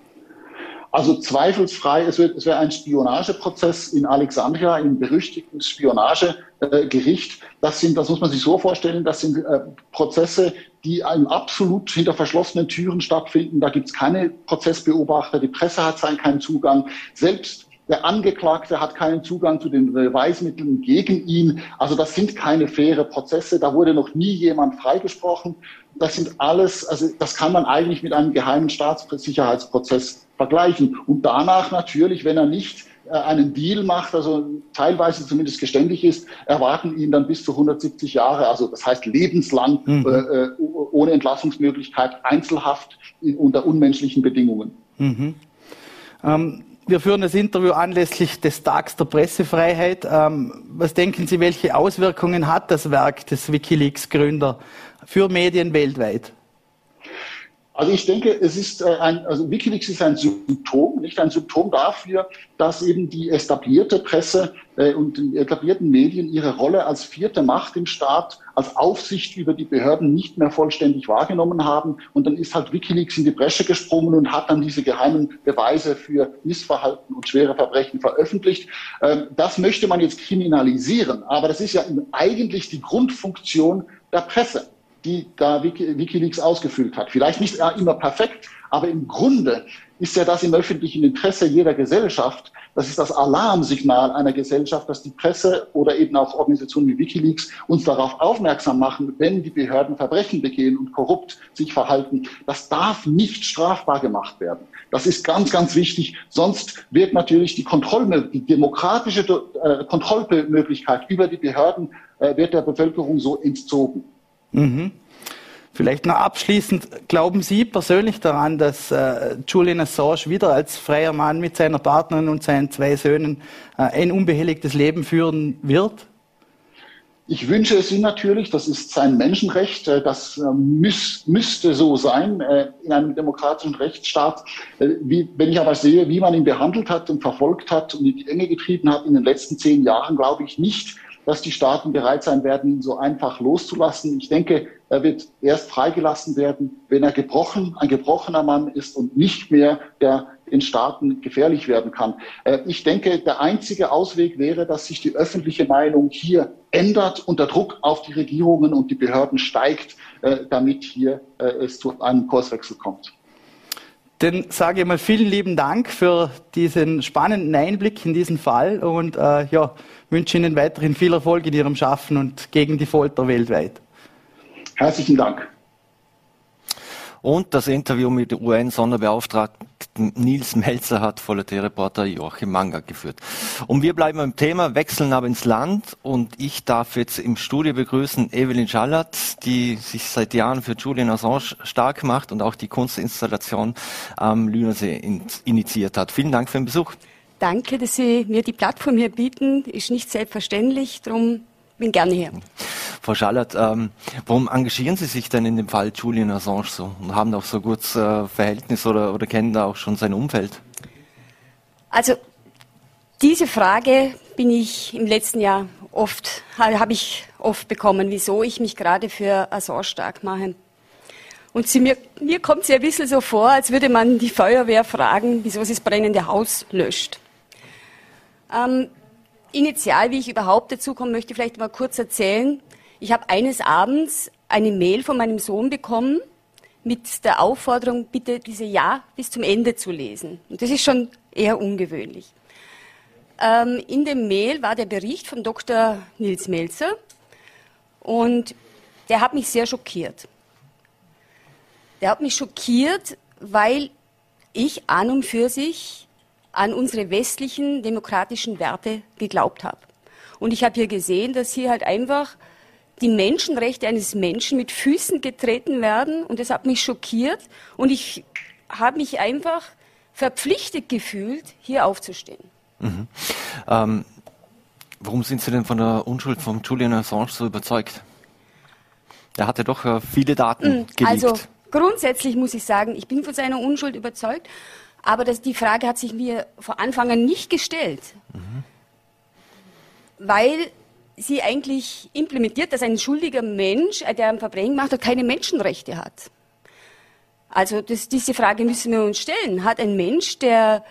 Also zweifelsfrei, es, wird, es wäre ein Spionageprozess in Alexandria, im berüchtigten Spionagegericht. Das sind, das muss man sich so vorstellen, das sind äh, Prozesse, die absolut hinter verschlossenen Türen stattfinden. Da gibt es keine Prozessbeobachter, die Presse hat keinen Zugang. Selbst der Angeklagte hat keinen Zugang zu den Beweismitteln gegen ihn. Also das sind keine faire Prozesse. Da wurde noch nie jemand freigesprochen. Das sind alles, also das kann man eigentlich mit einem geheimen Staatssicherheitsprozess vergleichen. Und danach natürlich, wenn er nicht äh, einen Deal macht, also teilweise zumindest geständig ist, erwarten ihn dann bis zu 170 Jahre, also das heißt lebenslang mhm. äh, äh ohne Entlassungsmöglichkeit, Einzelhaft unter unmenschlichen Bedingungen. Mhm. Ähm, wir führen das Interview anlässlich des Tags der Pressefreiheit. Ähm, was denken Sie, welche Auswirkungen hat das Werk des Wikileaks-Gründer für Medien weltweit? Also ich denke, es ist äh, ein, also WikiLeaks ist ein Symptom, nicht ein Symptom dafür, dass eben die etablierte Presse äh, und die etablierten Medien ihre Rolle als vierte Macht im Staat, als Aufsicht über die Behörden nicht mehr vollständig wahrgenommen haben. Und dann ist halt WikiLeaks in die Bresche gesprungen und hat dann diese geheimen Beweise für Missverhalten und schwere Verbrechen veröffentlicht. Ähm, das möchte man jetzt kriminalisieren. Aber das ist ja eigentlich die Grundfunktion der Presse die da Wikileaks ausgefüllt hat. Vielleicht nicht immer perfekt, aber im Grunde ist ja das im öffentlichen Interesse jeder Gesellschaft. Das ist das Alarmsignal einer Gesellschaft, dass die Presse oder eben auch Organisationen wie Wikileaks uns darauf aufmerksam machen, wenn die Behörden Verbrechen begehen und korrupt sich verhalten. Das darf nicht strafbar gemacht werden. Das ist ganz, ganz wichtig. Sonst wird natürlich die Kontrollmöglichkeit, die demokratische äh, Kontrollmöglichkeit über die Behörden äh, wird der Bevölkerung so entzogen. Mhm. Vielleicht noch abschließend, glauben Sie persönlich daran, dass äh, Julian Assange wieder als freier Mann mit seiner Partnerin und seinen zwei Söhnen äh, ein unbehelligtes Leben führen wird? Ich wünsche es ihm natürlich, das ist sein Menschenrecht, äh, das äh, müß, müsste so sein äh, in einem demokratischen Rechtsstaat. Wie, wenn ich aber sehe, wie man ihn behandelt hat und verfolgt hat und in die Enge getrieben hat in den letzten zehn Jahren, glaube ich nicht, dass die Staaten bereit sein werden, ihn so einfach loszulassen. Ich denke, er wird erst freigelassen werden, wenn er gebrochen, ein gebrochener Mann ist und nicht mehr der den Staaten gefährlich werden kann. Äh, ich denke, der einzige Ausweg wäre, dass sich die öffentliche Meinung hier ändert und der Druck auf die Regierungen und die Behörden steigt, äh, damit hier äh, es zu einem Kurswechsel kommt. Dann sage ich mal vielen lieben Dank für diesen spannenden Einblick in diesen Fall und äh, ja, wünsche Ihnen weiterhin viel Erfolg in Ihrem Schaffen und gegen die Folter weltweit. Herzlichen Dank. Und das Interview mit dem UN-Sonderbeauftragten Nils Melzer hat Vollerte-Reporter Joachim Manga geführt. Und wir bleiben im Thema, wechseln aber ins Land und ich darf jetzt im Studio begrüßen Evelyn Schallert, die sich seit Jahren für Julian Assange stark macht und auch die Kunstinstallation am Lünersee initiiert hat. Vielen Dank für den Besuch. Danke, dass Sie mir die Plattform hier bieten. Ist nicht selbstverständlich, darum bin gerne hier. Frau Schallert, ähm, warum engagieren Sie sich denn in dem Fall Julian Assange so und haben auch so gutes äh, Verhältnis oder, oder kennen da auch schon sein Umfeld? Also diese Frage bin ich im letzten Jahr oft, habe ich oft bekommen, wieso ich mich gerade für Assange stark mache. Und sie, mir, mir kommt es ja ein bisschen so vor, als würde man die Feuerwehr fragen, wieso sie das brennende Haus löscht. Ähm, initial, wie ich überhaupt dazu komme, möchte ich vielleicht mal kurz erzählen. Ich habe eines Abends eine Mail von meinem Sohn bekommen mit der Aufforderung, bitte diese Ja bis zum Ende zu lesen. Und das ist schon eher ungewöhnlich. Ähm, in dem Mail war der Bericht von Dr. Nils Melzer und der hat mich sehr schockiert. Der hat mich schockiert, weil ich an und für sich an unsere westlichen demokratischen Werte geglaubt habe. Und ich habe hier gesehen, dass hier halt einfach die Menschenrechte eines Menschen mit Füßen getreten werden und das hat mich schockiert und ich habe mich einfach verpflichtet gefühlt, hier aufzustehen. Mhm. Ähm, warum sind Sie denn von der Unschuld von Julian Assange so überzeugt? Er hatte doch äh, viele Daten mhm. geleakt. Also grundsätzlich muss ich sagen, ich bin von seiner Unschuld überzeugt, aber das, die Frage hat sich mir vor Anfang an nicht gestellt. Mhm. Weil sie eigentlich implementiert, dass ein schuldiger Mensch, äh, der ein Verbrechen macht, keine Menschenrechte hat. Also das, diese Frage müssen wir uns stellen. Hat ein Mensch, der,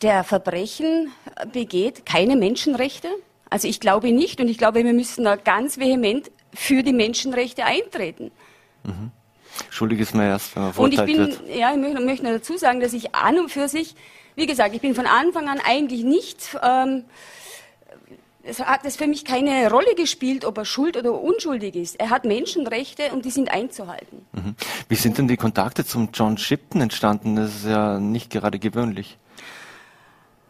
der Verbrechen begeht, keine Menschenrechte? Also ich glaube nicht und ich glaube, wir müssen da ganz vehement für die Menschenrechte eintreten. Mhm. Schuldig ist man erst, wenn man verurteilt Und ich bin, wird. ja, ich möchte, möchte dazu sagen, dass ich an und für sich, wie gesagt, ich bin von Anfang an eigentlich nicht ähm, es hat es für mich keine Rolle gespielt, ob er schuld oder unschuldig ist. Er hat Menschenrechte und die sind einzuhalten. Mhm. Wie sind denn die Kontakte zum John Shipton entstanden? Das ist ja nicht gerade gewöhnlich.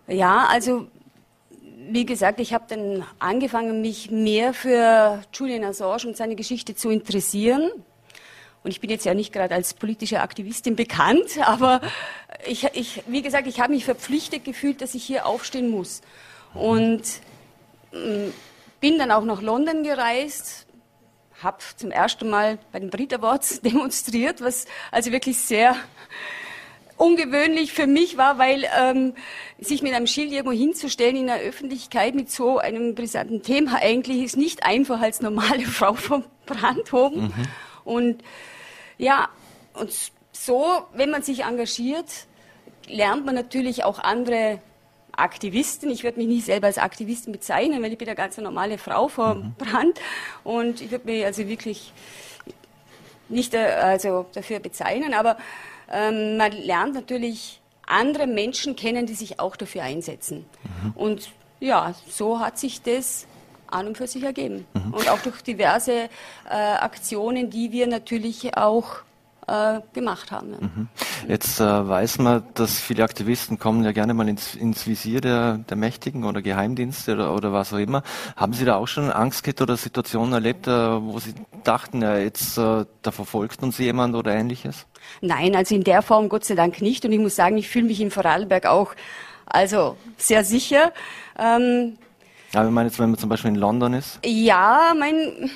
Ja, also wie gesagt, ich habe dann angefangen, mich mehr für Julian Assange und seine Geschichte zu interessieren. Und ich bin jetzt ja nicht gerade als politische Aktivistin bekannt, (laughs) aber ich, ich wie gesagt, ich habe mich verpflichtet gefühlt, dass ich hier aufstehen muss. Und äh, bin dann auch nach London gereist, habe zum ersten Mal bei den Brit Awards (laughs) demonstriert, was also wirklich sehr ungewöhnlich für mich war, weil ähm, sich mit einem Schild irgendwo hinzustellen in der Öffentlichkeit mit so einem brisanten Thema eigentlich ist nicht einfach als normale (laughs) Frau vom Brandhofen. Mhm. Und ja, und so, wenn man sich engagiert, lernt man natürlich auch andere Aktivistin. Ich würde mich nie selber als Aktivistin bezeichnen, weil ich bin eine ganz normale Frau vom mhm. Brand. Und ich würde mich also wirklich nicht äh, also dafür bezeichnen, aber ähm, man lernt natürlich andere Menschen kennen, die sich auch dafür einsetzen. Mhm. Und ja, so hat sich das an und für sich ergeben. Mhm. Und auch durch diverse äh, Aktionen, die wir natürlich auch äh, gemacht haben. Ja. Mhm. Jetzt äh, weiß man, dass viele Aktivisten kommen ja gerne mal ins, ins Visier der, der Mächtigen oder Geheimdienste oder, oder was auch immer. Haben Sie da auch schon Angst gehabt oder Situationen erlebt, äh, wo Sie dachten, ja, jetzt äh, da verfolgt uns jemand oder ähnliches? Nein, also in der Form Gott sei Dank nicht. Und ich muss sagen, ich fühle mich in Vorarlberg auch also sehr sicher. Ähm, aber ich meine jetzt, wenn man zum Beispiel in London ist? Ja, mein,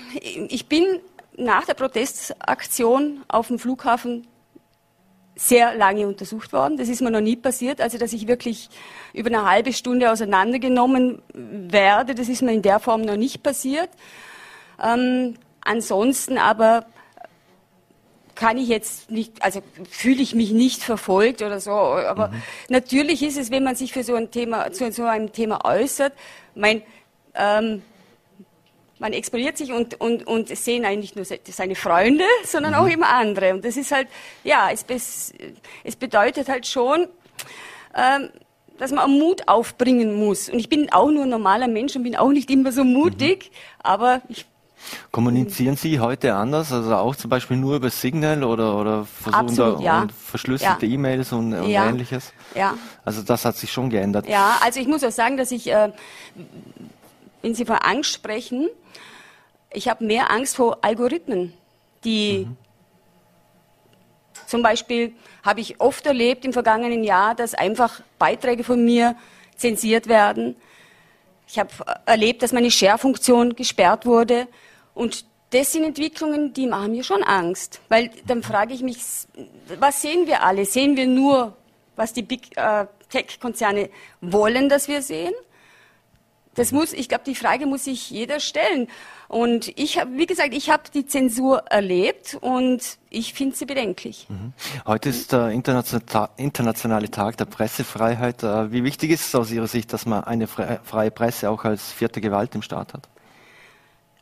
ich bin nach der Protestaktion auf dem Flughafen sehr lange untersucht worden. Das ist mir noch nie passiert. Also, dass ich wirklich über eine halbe Stunde auseinandergenommen werde, das ist mir in der Form noch nicht passiert. Ähm, ansonsten aber kann ich jetzt nicht, also fühle ich mich nicht verfolgt oder so. Aber mhm. natürlich ist es, wenn man sich für so ein Thema, zu so einem Thema äußert, mein, ähm, man exponiert sich und, und, und es sehen eigentlich nicht nur seine Freunde, sondern mhm. auch immer andere. Und das ist halt, ja, es, es bedeutet halt schon, ähm, dass man Mut aufbringen muss. Und ich bin auch nur ein normaler Mensch und bin auch nicht immer so mutig, mhm. aber ich Kommunizieren Sie heute anders, also auch zum Beispiel nur über Signal oder, oder versuchen Absolut, da ja. verschlüsselte ja. E-Mails und, und ja. ähnliches? Ja. Also das hat sich schon geändert. Ja, also ich muss auch sagen, dass ich, äh, wenn Sie von Angst sprechen, ich habe mehr Angst vor Algorithmen, die mhm. zum Beispiel habe ich oft erlebt im vergangenen Jahr, dass einfach Beiträge von mir zensiert werden. Ich habe erlebt, dass meine Share-Funktion gesperrt wurde. Und das sind Entwicklungen, die machen mir schon Angst. Weil dann frage ich mich, was sehen wir alle? Sehen wir nur, was die Big äh, Tech-Konzerne wollen, dass wir sehen? Das muss, ich glaube, die Frage muss sich jeder stellen. Und ich habe, wie gesagt, ich habe die Zensur erlebt und ich finde sie bedenklich. Mhm. Heute ist der internationale Tag der Pressefreiheit. Äh, wie wichtig ist es aus Ihrer Sicht, dass man eine freie Presse auch als vierte Gewalt im Staat hat?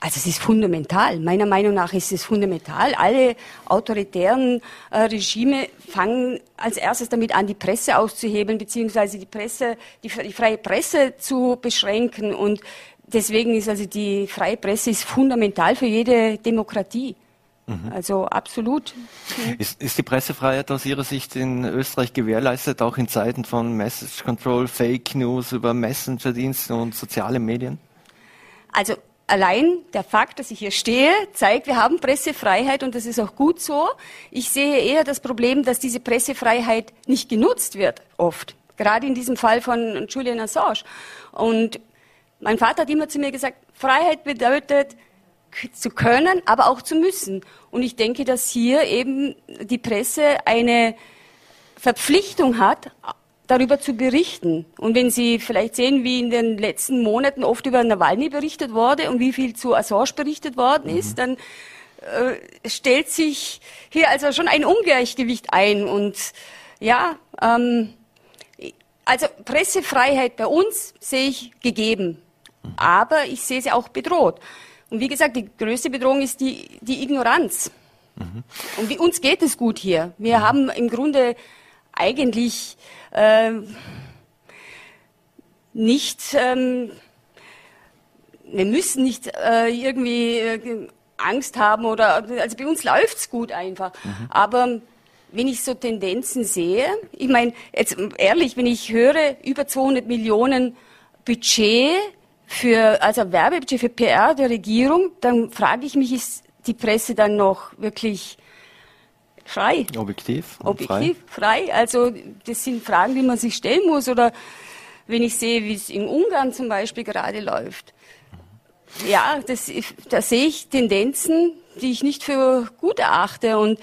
Also es ist fundamental. Meiner Meinung nach ist es fundamental. Alle autoritären äh, Regime fangen als erstes damit an, die Presse auszuhebeln, beziehungsweise die Presse, die, die freie Presse zu beschränken. Und deswegen ist also die freie Presse ist fundamental für jede Demokratie. Mhm. Also absolut. Ist, ist, die Pressefreiheit aus Ihrer Sicht in Österreich gewährleistet, auch in Zeiten von Message Control, Fake News über Messenger-Dienste und soziale Medien? Also allein der Fakt, dass ich hier stehe, zeigt, wir haben Pressefreiheit und das ist auch gut so. Ich sehe eher das Problem, dass diese Pressefreiheit nicht genutzt wird, oft. Gerade in diesem Fall von Julian Assange. Und mein Vater hat immer zu mir gesagt, Freiheit bedeutet, zu können, aber auch zu müssen. Und ich denke, dass hier eben die Presse eine Verpflichtung hat, darüber zu berichten. Und wenn Sie vielleicht sehen, wie in den letzten Monaten oft über Nawalny berichtet wurde und wie viel zu Assange berichtet worden ist, mhm. dann äh, stellt sich hier also schon ein Ungleichgewicht ein. Und ja, ähm, also Pressefreiheit bei uns sehe ich gegeben, aber ich sehe sie auch bedroht. Und wie gesagt, die größte Bedrohung ist die, die Ignoranz. Mhm. Und wie uns geht es gut hier. Wir mhm. haben im Grunde eigentlich äh, nicht, ähm, wir müssen nicht äh, irgendwie äh, Angst haben oder, also bei uns läuft's gut einfach. Mhm. Aber wenn ich so Tendenzen sehe, ich meine, jetzt ehrlich, wenn ich höre, über 200 Millionen Budget für, also Werbebudget für PR der Regierung, dann frage ich mich, ist die Presse dann noch wirklich frei? Objektiv? Objektiv, frei. frei. Also das sind Fragen, die man sich stellen muss. Oder wenn ich sehe, wie es in Ungarn zum Beispiel gerade läuft. Ja, das, da sehe ich Tendenzen, die ich nicht für gut erachte. Und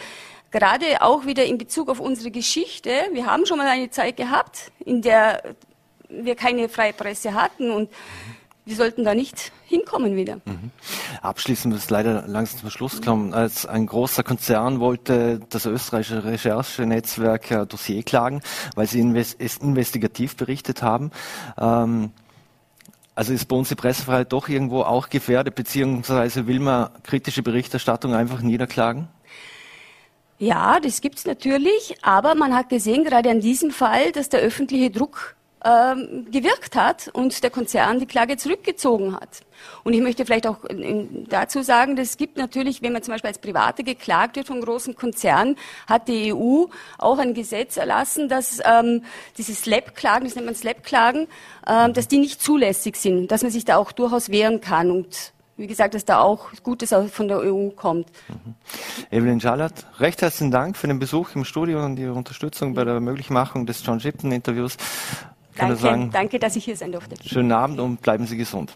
gerade auch wieder in Bezug auf unsere Geschichte. Wir haben schon mal eine Zeit gehabt, in der wir keine freie Presse hatten und wir sollten da nicht hinkommen wieder. Mhm. Abschließend muss leider langsam zum Schluss kommen. Als ein großer Konzern wollte das österreichische Recherchenetzwerk äh, Dossier klagen, weil sie invest investigativ berichtet haben. Ähm, also ist bei uns die Pressefreiheit doch irgendwo auch gefährdet, beziehungsweise will man kritische Berichterstattung einfach niederklagen? Ja, das gibt's natürlich, aber man hat gesehen, gerade an diesem Fall, dass der öffentliche Druck gewirkt hat und der Konzern die Klage zurückgezogen hat. Und ich möchte vielleicht auch dazu sagen, dass es gibt natürlich, wenn man zum Beispiel als Private geklagt wird von großen Konzernen, hat die EU auch ein Gesetz erlassen, dass ähm, diese Slap-Klagen, das nennt man Slap-Klagen, ähm, dass die nicht zulässig sind, dass man sich da auch durchaus wehren kann und wie gesagt, dass da auch Gutes von der EU kommt. Mhm. Evelyn Schallert, recht herzlichen Dank für den Besuch im Studio und Ihre Unterstützung bei der Möglichmachung des John Shipton-Interviews. Danke, sagen, danke, dass ich hier sein durfte. Schönen Abend und bleiben Sie gesund.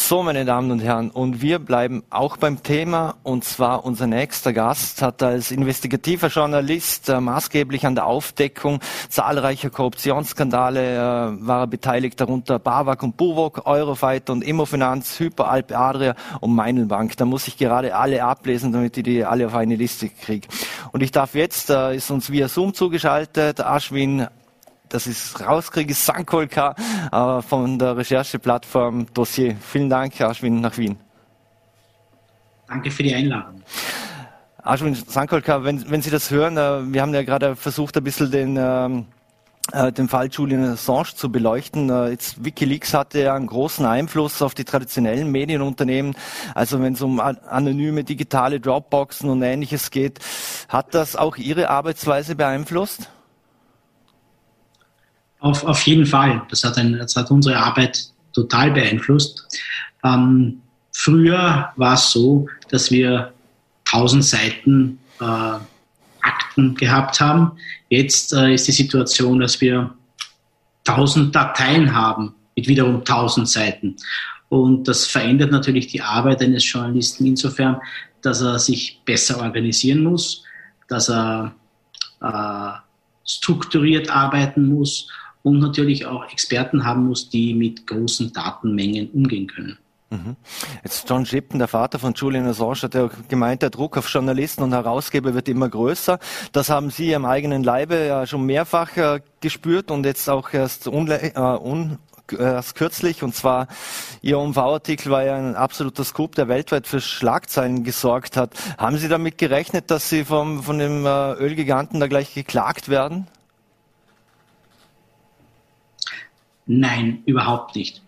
So, meine Damen und Herren, und wir bleiben auch beim Thema, und zwar unser nächster Gast hat als investigativer Journalist äh, maßgeblich an der Aufdeckung zahlreicher Korruptionsskandale äh, war er beteiligt, darunter Bawak und Buwok, Eurofighter und Immofinanz, Hyperalp Adria und Meinelbank. Da muss ich gerade alle ablesen, damit ich die alle auf eine Liste kriege. Und ich darf jetzt, äh, ist uns via Zoom zugeschaltet, Ashwin das ist rauskriege, Sankolka äh, von der Rechercheplattform Dossier. Vielen Dank, Aschwin, nach Wien. Danke für die Einladung. Aschwin Sankolka, wenn, wenn Sie das hören, äh, wir haben ja gerade versucht, ein bisschen den, ähm, äh, den Fall Julian Assange zu beleuchten. Äh, jetzt WikiLeaks hatte ja einen großen Einfluss auf die traditionellen Medienunternehmen. Also wenn es um anonyme digitale Dropboxen und ähnliches geht, hat das auch Ihre Arbeitsweise beeinflusst? Auf, auf jeden Fall. Das hat, ein, das hat unsere Arbeit total beeinflusst. Ähm, früher war es so, dass wir 1000 Seiten äh, Akten gehabt haben. Jetzt äh, ist die Situation, dass wir 1000 Dateien haben mit wiederum 1000 Seiten. Und das verändert natürlich die Arbeit eines Journalisten insofern, dass er sich besser organisieren muss, dass er äh, strukturiert arbeiten muss und natürlich auch Experten haben muss, die mit großen Datenmengen umgehen können. Mhm. Jetzt John Shipton, der Vater von Julian Assange, hat ja gemeint, der Druck auf Journalisten und Herausgeber wird immer größer. Das haben Sie am eigenen Leibe ja schon mehrfach äh, gespürt und jetzt auch erst, äh, erst kürzlich. Und zwar Ihr UMV-Artikel war ja ein absoluter Scoop, der weltweit für Schlagzeilen gesorgt hat. Haben Sie damit gerechnet, dass Sie vom, von dem äh, Ölgiganten da gleich geklagt werden? Nein, überhaupt nicht.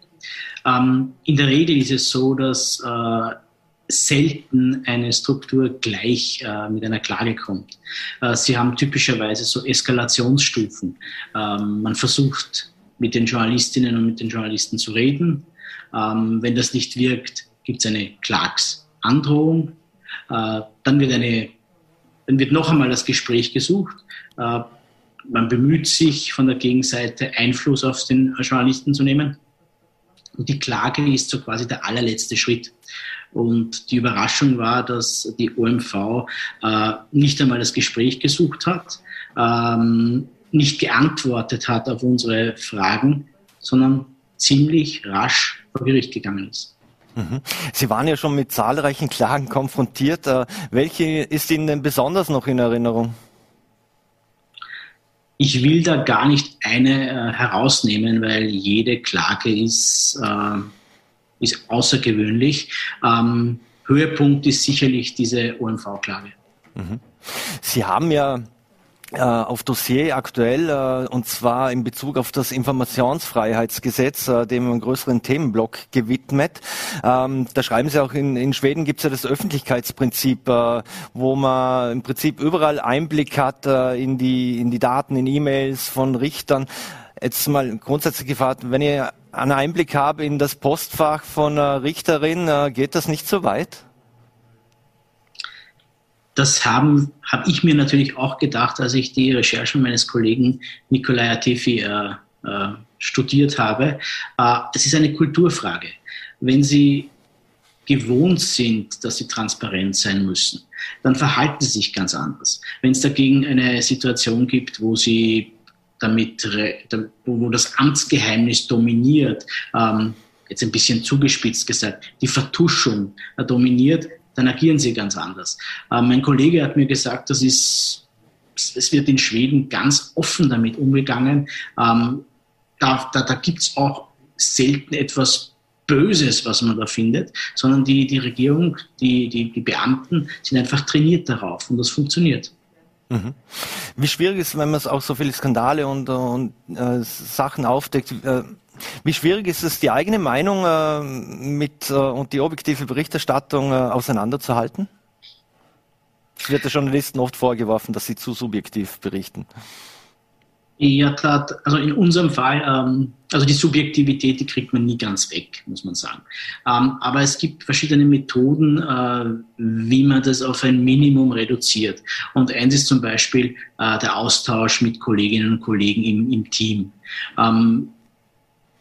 Ähm, in der Regel ist es so, dass äh, selten eine Struktur gleich äh, mit einer Klage kommt. Äh, sie haben typischerweise so Eskalationsstufen. Ähm, man versucht mit den Journalistinnen und mit den Journalisten zu reden. Ähm, wenn das nicht wirkt, gibt es eine Klagsandrohung. Äh, dann wird eine dann wird noch einmal das Gespräch gesucht. Man bemüht sich von der Gegenseite Einfluss auf den Journalisten zu nehmen. Und die Klage ist so quasi der allerletzte Schritt. Und die Überraschung war, dass die OMV äh, nicht einmal das Gespräch gesucht hat, ähm, nicht geantwortet hat auf unsere Fragen, sondern ziemlich rasch vor Gericht gegangen ist. Mhm. Sie waren ja schon mit zahlreichen Klagen konfrontiert. Äh, welche ist Ihnen denn besonders noch in Erinnerung? Ich will da gar nicht eine äh, herausnehmen, weil jede Klage ist, äh, ist außergewöhnlich. Ähm, Höhepunkt ist sicherlich diese OMV-Klage. Mhm. Sie haben ja auf Dossier aktuell, äh, und zwar in Bezug auf das Informationsfreiheitsgesetz, äh, dem einen größeren Themenblock gewidmet. Ähm, da schreiben Sie auch, in, in Schweden gibt es ja das Öffentlichkeitsprinzip, äh, wo man im Prinzip überall Einblick hat äh, in, die, in die Daten, in E-Mails von Richtern. Jetzt mal grundsätzlich gefragt, wenn ich einen Einblick habe in das Postfach von Richterin, äh, geht das nicht so weit? Das habe ich mir natürlich auch gedacht, als ich die Recherchen meines Kollegen Nikolai Atifi äh, äh, studiert habe. Äh, es ist eine Kulturfrage. Wenn Sie gewohnt sind, dass sie transparent sein müssen, dann verhalten sie sich ganz anders. Wenn es dagegen eine Situation gibt, wo sie damit, wo das Amtsgeheimnis dominiert, ähm, jetzt ein bisschen zugespitzt gesagt, die Vertuschung dominiert, dann agieren sie ganz anders. Äh, mein Kollege hat mir gesagt, das ist, es wird in Schweden ganz offen damit umgegangen. Ähm, da da, da gibt es auch selten etwas Böses, was man da findet, sondern die, die Regierung, die, die, die Beamten sind einfach trainiert darauf und das funktioniert. Mhm. Wie schwierig ist, wenn man auch so viele Skandale und, und äh, Sachen aufdeckt, äh, wie schwierig ist es, die eigene Meinung äh, mit äh, und die objektive Berichterstattung äh, auseinanderzuhalten? Es wird der Journalisten oft vorgeworfen, dass sie zu subjektiv berichten. Ja, klar. Also in unserem Fall, ähm, also die Subjektivität, die kriegt man nie ganz weg, muss man sagen. Ähm, aber es gibt verschiedene Methoden, äh, wie man das auf ein Minimum reduziert. Und eins ist zum Beispiel äh, der Austausch mit Kolleginnen und Kollegen im, im Team. Ähm,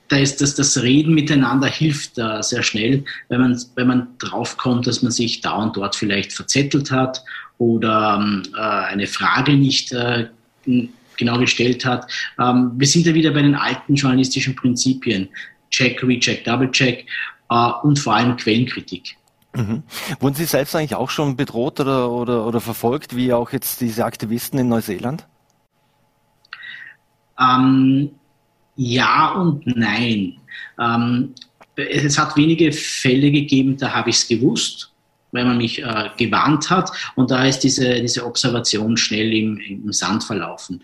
da ist das, das Reden miteinander hilft da sehr schnell, wenn man, wenn man draufkommt, dass man sich da und dort vielleicht verzettelt hat oder ähm, äh, eine Frage nicht äh, genau gestellt hat. Ähm, wir sind ja wieder bei den alten journalistischen Prinzipien. Check, Recheck, Double Check äh, und vor allem Quellenkritik. Mhm. Wurden Sie selbst eigentlich auch schon bedroht oder, oder, oder verfolgt, wie auch jetzt diese Aktivisten in Neuseeland? Ähm, ja und nein. Ähm, es hat wenige Fälle gegeben, da habe ich es gewusst, weil man mich äh, gewarnt hat und da ist diese, diese Observation schnell im, im Sand verlaufen.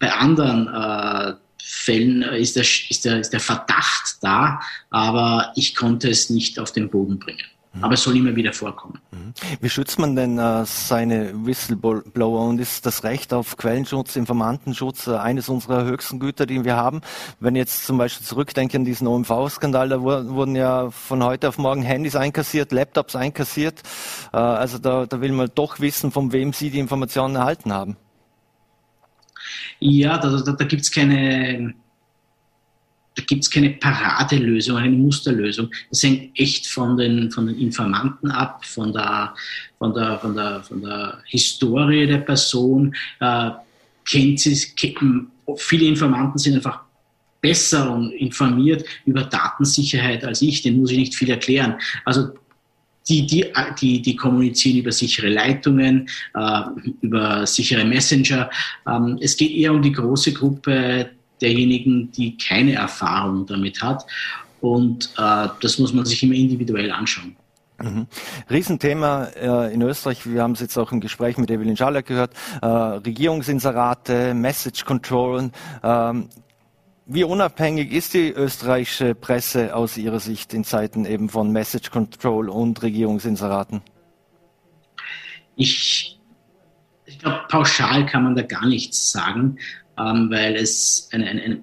Bei anderen äh, Fällen ist der, ist, der, ist der Verdacht da, aber ich konnte es nicht auf den Boden bringen. Mhm. Aber es soll immer wieder vorkommen. Mhm. Wie schützt man denn äh, seine Whistleblower und ist das Recht auf Quellenschutz, Informantenschutz äh, eines unserer höchsten Güter, die wir haben? Wenn ich jetzt zum Beispiel zurückdenke an diesen OMV-Skandal, da wurden ja von heute auf morgen Handys einkassiert, Laptops einkassiert. Äh, also da, da will man doch wissen, von wem Sie die Informationen erhalten haben. Ja, da, da, da gibt es keine da gibt es keine Paradelösung, eine Musterlösung. Das hängt echt von den, von den Informanten ab, von der, von der, von der, von der Historie der Person. Äh, kennt viele Informanten sind einfach besser und informiert über Datensicherheit als ich, den muss ich nicht viel erklären. Also die, die, die, die kommunizieren über sichere Leitungen, äh, über sichere Messenger. Ähm, es geht eher um die große Gruppe derjenigen, die keine Erfahrung damit hat. Und äh, das muss man sich immer individuell anschauen. Mhm. Riesenthema äh, in Österreich, wir haben es jetzt auch im Gespräch mit Evelyn Schaller gehört, äh, Regierungsinserate, Message Control. Ähm, wie unabhängig ist die österreichische Presse aus Ihrer Sicht in Zeiten eben von Message Control und Regierungsinseraten? Ich, ich glaube, pauschal kann man da gar nichts sagen ähm, weil es ein, ein,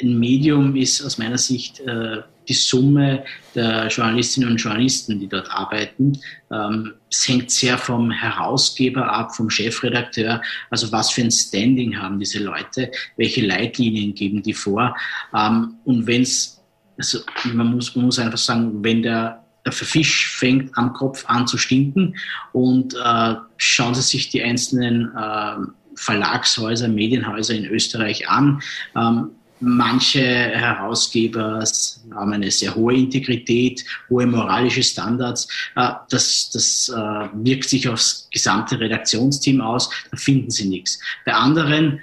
ein, Medium ist aus meiner Sicht äh, die Summe der Journalistinnen und Journalisten, die dort arbeiten. Ähm, es hängt sehr vom Herausgeber ab, vom Chefredakteur. Also was für ein Standing haben diese Leute? Welche Leitlinien geben die vor? Ähm, und wenn es, also man muss, man muss einfach sagen, wenn der der Fisch fängt am Kopf an zu stinken und äh, schauen Sie sich die einzelnen äh, Verlagshäuser, Medienhäuser in Österreich an. Ähm, manche Herausgeber haben eine sehr hohe Integrität, hohe moralische Standards. Äh, das, das äh, wirkt sich aufs gesamte Redaktionsteam aus. Da finden sie nichts. Bei anderen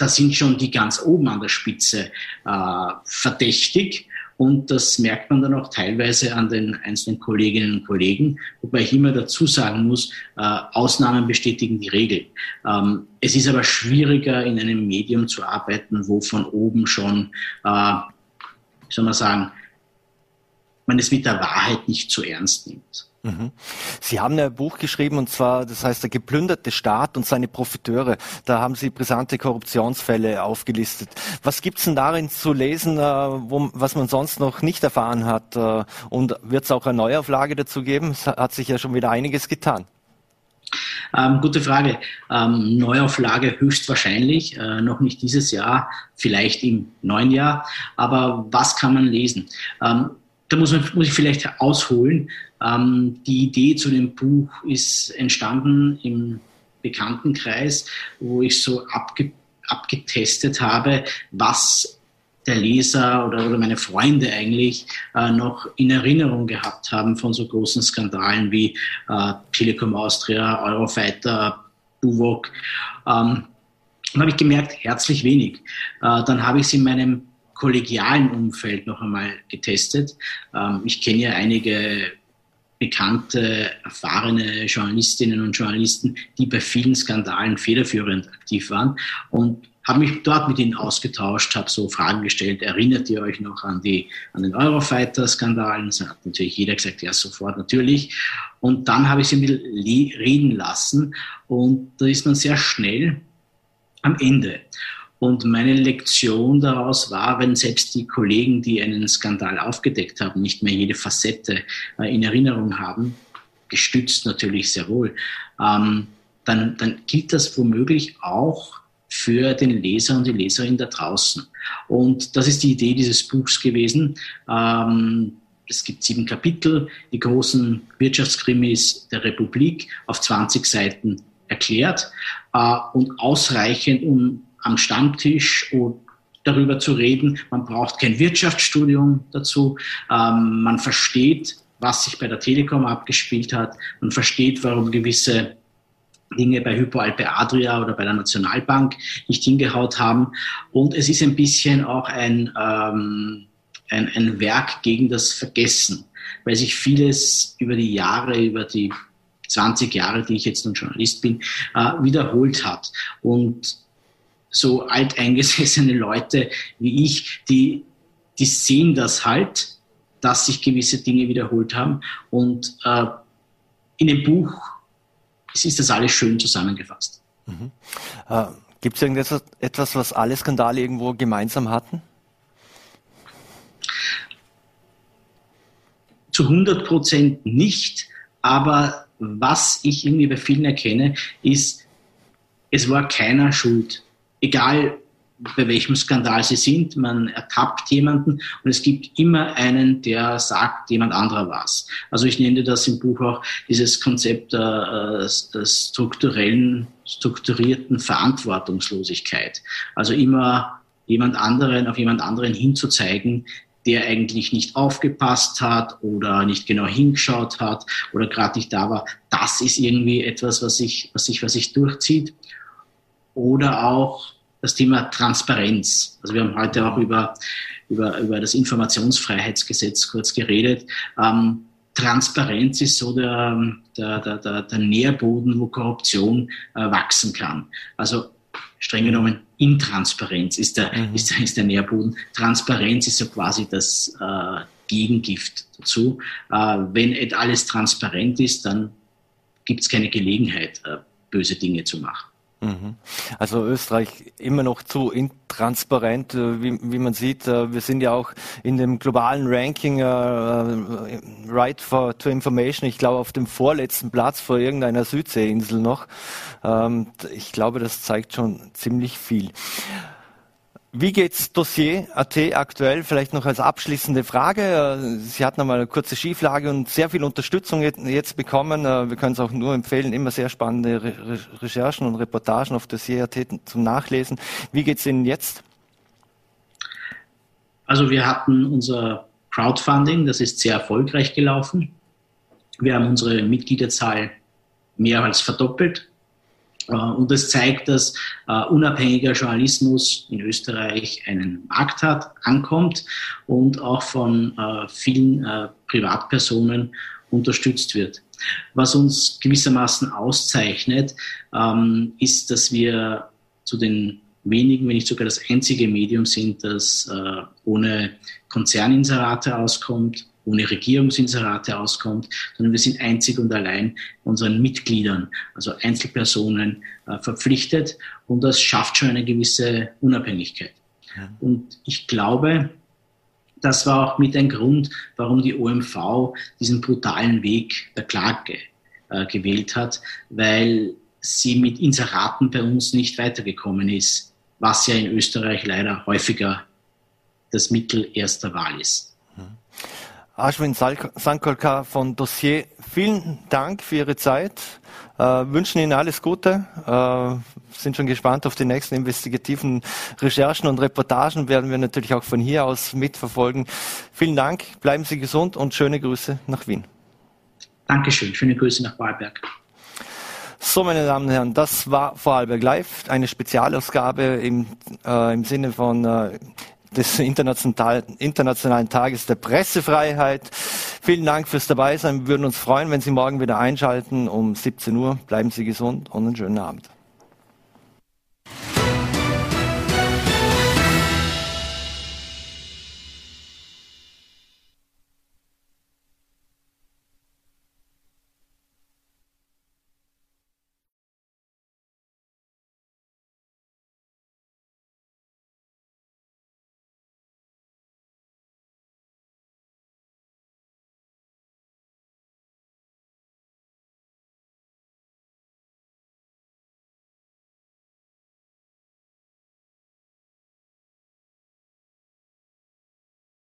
da sind schon die ganz oben an der Spitze äh, verdächtig Und das merkt man dann auch teilweise an den einzelnen Kolleginnen und Kollegen, wobei ich immer dazu sagen muss, äh, Ausnahmen bestätigen die Regel. Ähm, es ist aber schwieriger, in einem Medium zu arbeiten, wo von oben schon, äh, wie soll man sagen, man es mit der Wahrheit nicht zu ernst nimmt. Mhm. Sie haben ein Buch geschrieben und zwar, das heißt der geplünderte Staat und seine Profiteure. Da haben Sie brisante Korruptionsfälle aufgelistet. Was gibt's denn darin zu lesen, äh, wo, was man sonst noch nicht erfahren hat? Äh, und wird es auch eine Neuauflage dazu geben? Es hat sich ja schon wieder einiges getan. Ähm, gute Frage. Ähm, Neuauflage höchstwahrscheinlich, äh, noch nicht dieses Jahr, vielleicht im neuen Jahr. Aber was kann man lesen? Ähm, da muss, man, muss ich vielleicht ausholen. Ähm, die Idee zu dem Buch ist entstanden im Bekanntenkreis, wo ich so abge, abgetestet habe, was der Leser oder, oder meine Freunde eigentlich äh, noch in Erinnerung gehabt haben von so großen Skandalen wie äh, Telekom Austria, Eurofighter, Buwok. Ähm, dann habe ich gemerkt, herzlich wenig. Äh, dann habe ich es in meinem kollegialen Umfeld noch einmal getestet. Ähm, ich kenne ja einige bekannte, erfahrene Journalistinnen und Journalisten, die bei vielen Skandalen federführend aktiv waren und habe mich dort mit ihnen ausgetauscht, habe so Fragen gestellt, erinnert ihr euch noch an, die, an den Eurofighter-Skandalen? Das hat natürlich jeder gesagt, ja, sofort, natürlich. Und dann habe ich sie ein bisschen reden lassen und da ist man sehr schnell am Ende. Und meine Lektion daraus war, wenn selbst die Kollegen, die einen Skandal aufgedeckt haben, nicht mehr jede Facette äh, in Erinnerung haben, gestützt natürlich sehr wohl, ähm, dann, dann gilt das womöglich auch für den Leser und die Leserin da draußen. Und das ist die Idee dieses Buchs gewesen. Ähm, es gibt sieben Kapitel, die großen Wirtschaftskrimis der Republik auf 20 Seiten erklärt äh, und ausreichend, um am Stammtisch darüber zu reden. Man braucht kein Wirtschaftsstudium dazu. Ähm, man versteht, was sich bei der Telekom abgespielt hat. Man versteht, warum gewisse Dinge bei Hypo Alpe Adria oder bei der Nationalbank nicht hingehaut haben. Und es ist ein bisschen auch ein, ähm, ein, ein Werk gegen das Vergessen, weil sich vieles über die Jahre, über die 20 Jahre, die ich jetzt nun Journalist bin, äh, wiederholt hat. Und so alteingesessene Leute wie ich, die, die sehen das halt, dass sich gewisse Dinge wiederholt haben. Und äh, in dem Buch ist das alles schön zusammengefasst. Mhm. Äh, Gibt es irgendetwas, etwas, was alle Skandale irgendwo gemeinsam hatten? Zu 100 Prozent nicht, aber was ich irgendwie bei vielen erkenne, ist, es war keiner schuld egal bei welchem Skandal sie sind, man ertappt jemanden und es gibt immer einen, der sagt, jemand anderer war's. Also ich nenne das im Buch auch dieses Konzept der, äh, der strukturellen, strukturierten Verantwortungslosigkeit. Also immer jemand anderen, auf jemand anderen hinzuzeigen, der eigentlich nicht aufgepasst hat oder nicht genau hingeschaut hat oder gerade nicht da war. Das ist irgendwie etwas, was sich, was sich, was sich durchzieht. Oder auch das Thema Transparenz. Also wir haben heute auch über, über, über das Informationsfreiheitsgesetz kurz geredet. Ähm, Transparenz ist so der, der, der, der, der Nährboden, wo Korruption äh, wachsen kann. Also streng genommen Intransparenz ist der, mhm. ist, ist der Nährboden. Transparenz ist so quasi das äh, Gegengift dazu. Äh, wenn alles transparent ist, dann gibt es keine Gelegenheit, äh, böse Dinge zu machen. Mhm. Also Österreich immer noch zu intransparent, äh, wie, wie man sieht. Äh, wir sind ja auch in dem globalen Ranking uh, Right for, to Information, ich glaube auf dem vorletzten Platz vor irgendeiner Südseeinsel noch. Ähm, ich glaube, das zeigt schon ziemlich viel. Wie geht's Dossier AT aktuell? Vielleicht noch als abschließende Frage. Äh, Sie hatten einmal eine kurze Schieflage und sehr viel Unterstützung jetzt bekommen. Äh, wir können es auch nur empfehlen, immer sehr spannende Re Recherchen und Reportagen auf Dossier AT zum Nachlesen. Wie geht's Ihnen jetzt? Also wir hatten unser Crowdfunding, das ist sehr erfolgreich gelaufen. Wir haben unsere Mitgliederzahl mehr als verdoppelt und das zeigt, dass äh, unabhängiger Journalismus in Österreich einen Markt hat, ankommt und auch von äh, vielen äh, Privatpersonen unterstützt wird. Was uns gewissermaßen auszeichnet, ähm, ist, dass wir zu den wenigen, wenn nicht sogar das einzige Medium sind, das äh, ohne Konzerninserate auskommt, ohne Regierungsinserate auskommt, sondern wir sind einzig und allein unseren Mitgliedern, also Einzelpersonen, äh, verpflichtet und das schafft schon eine gewisse Unabhängigkeit. Ja. Und ich glaube, das war auch mit ein Grund, warum die OMV diesen brutalen Weg der Klage äh, gewählt hat, weil sie mit Inseraten bei uns nicht weitergekommen ist, was ja in Österreich leider häufiger das Mittel erster Wahl ist. Ashwin Sankolka von Dossier, vielen Dank für Ihre Zeit. Äh, wünschen Ihnen alles Gute. Äh, sind schon gespannt auf die nächsten investigativen Recherchen und Reportagen. Werden wir natürlich auch von hier aus mitverfolgen. Vielen Dank. Bleiben Sie gesund und schöne Grüße nach Wien. Dankeschön. Schöne Grüße nach Wahlberg. So, meine Damen und Herren, das war Vorarlberg Live, eine Spezialausgabe im, äh, im Sinne von äh, des Internationalen Tages der Pressefreiheit. Vielen Dank fürs Dabeisein. Wir würden uns freuen, wenn Sie morgen wieder einschalten um 17 Uhr. Bleiben Sie gesund und einen schönen Abend.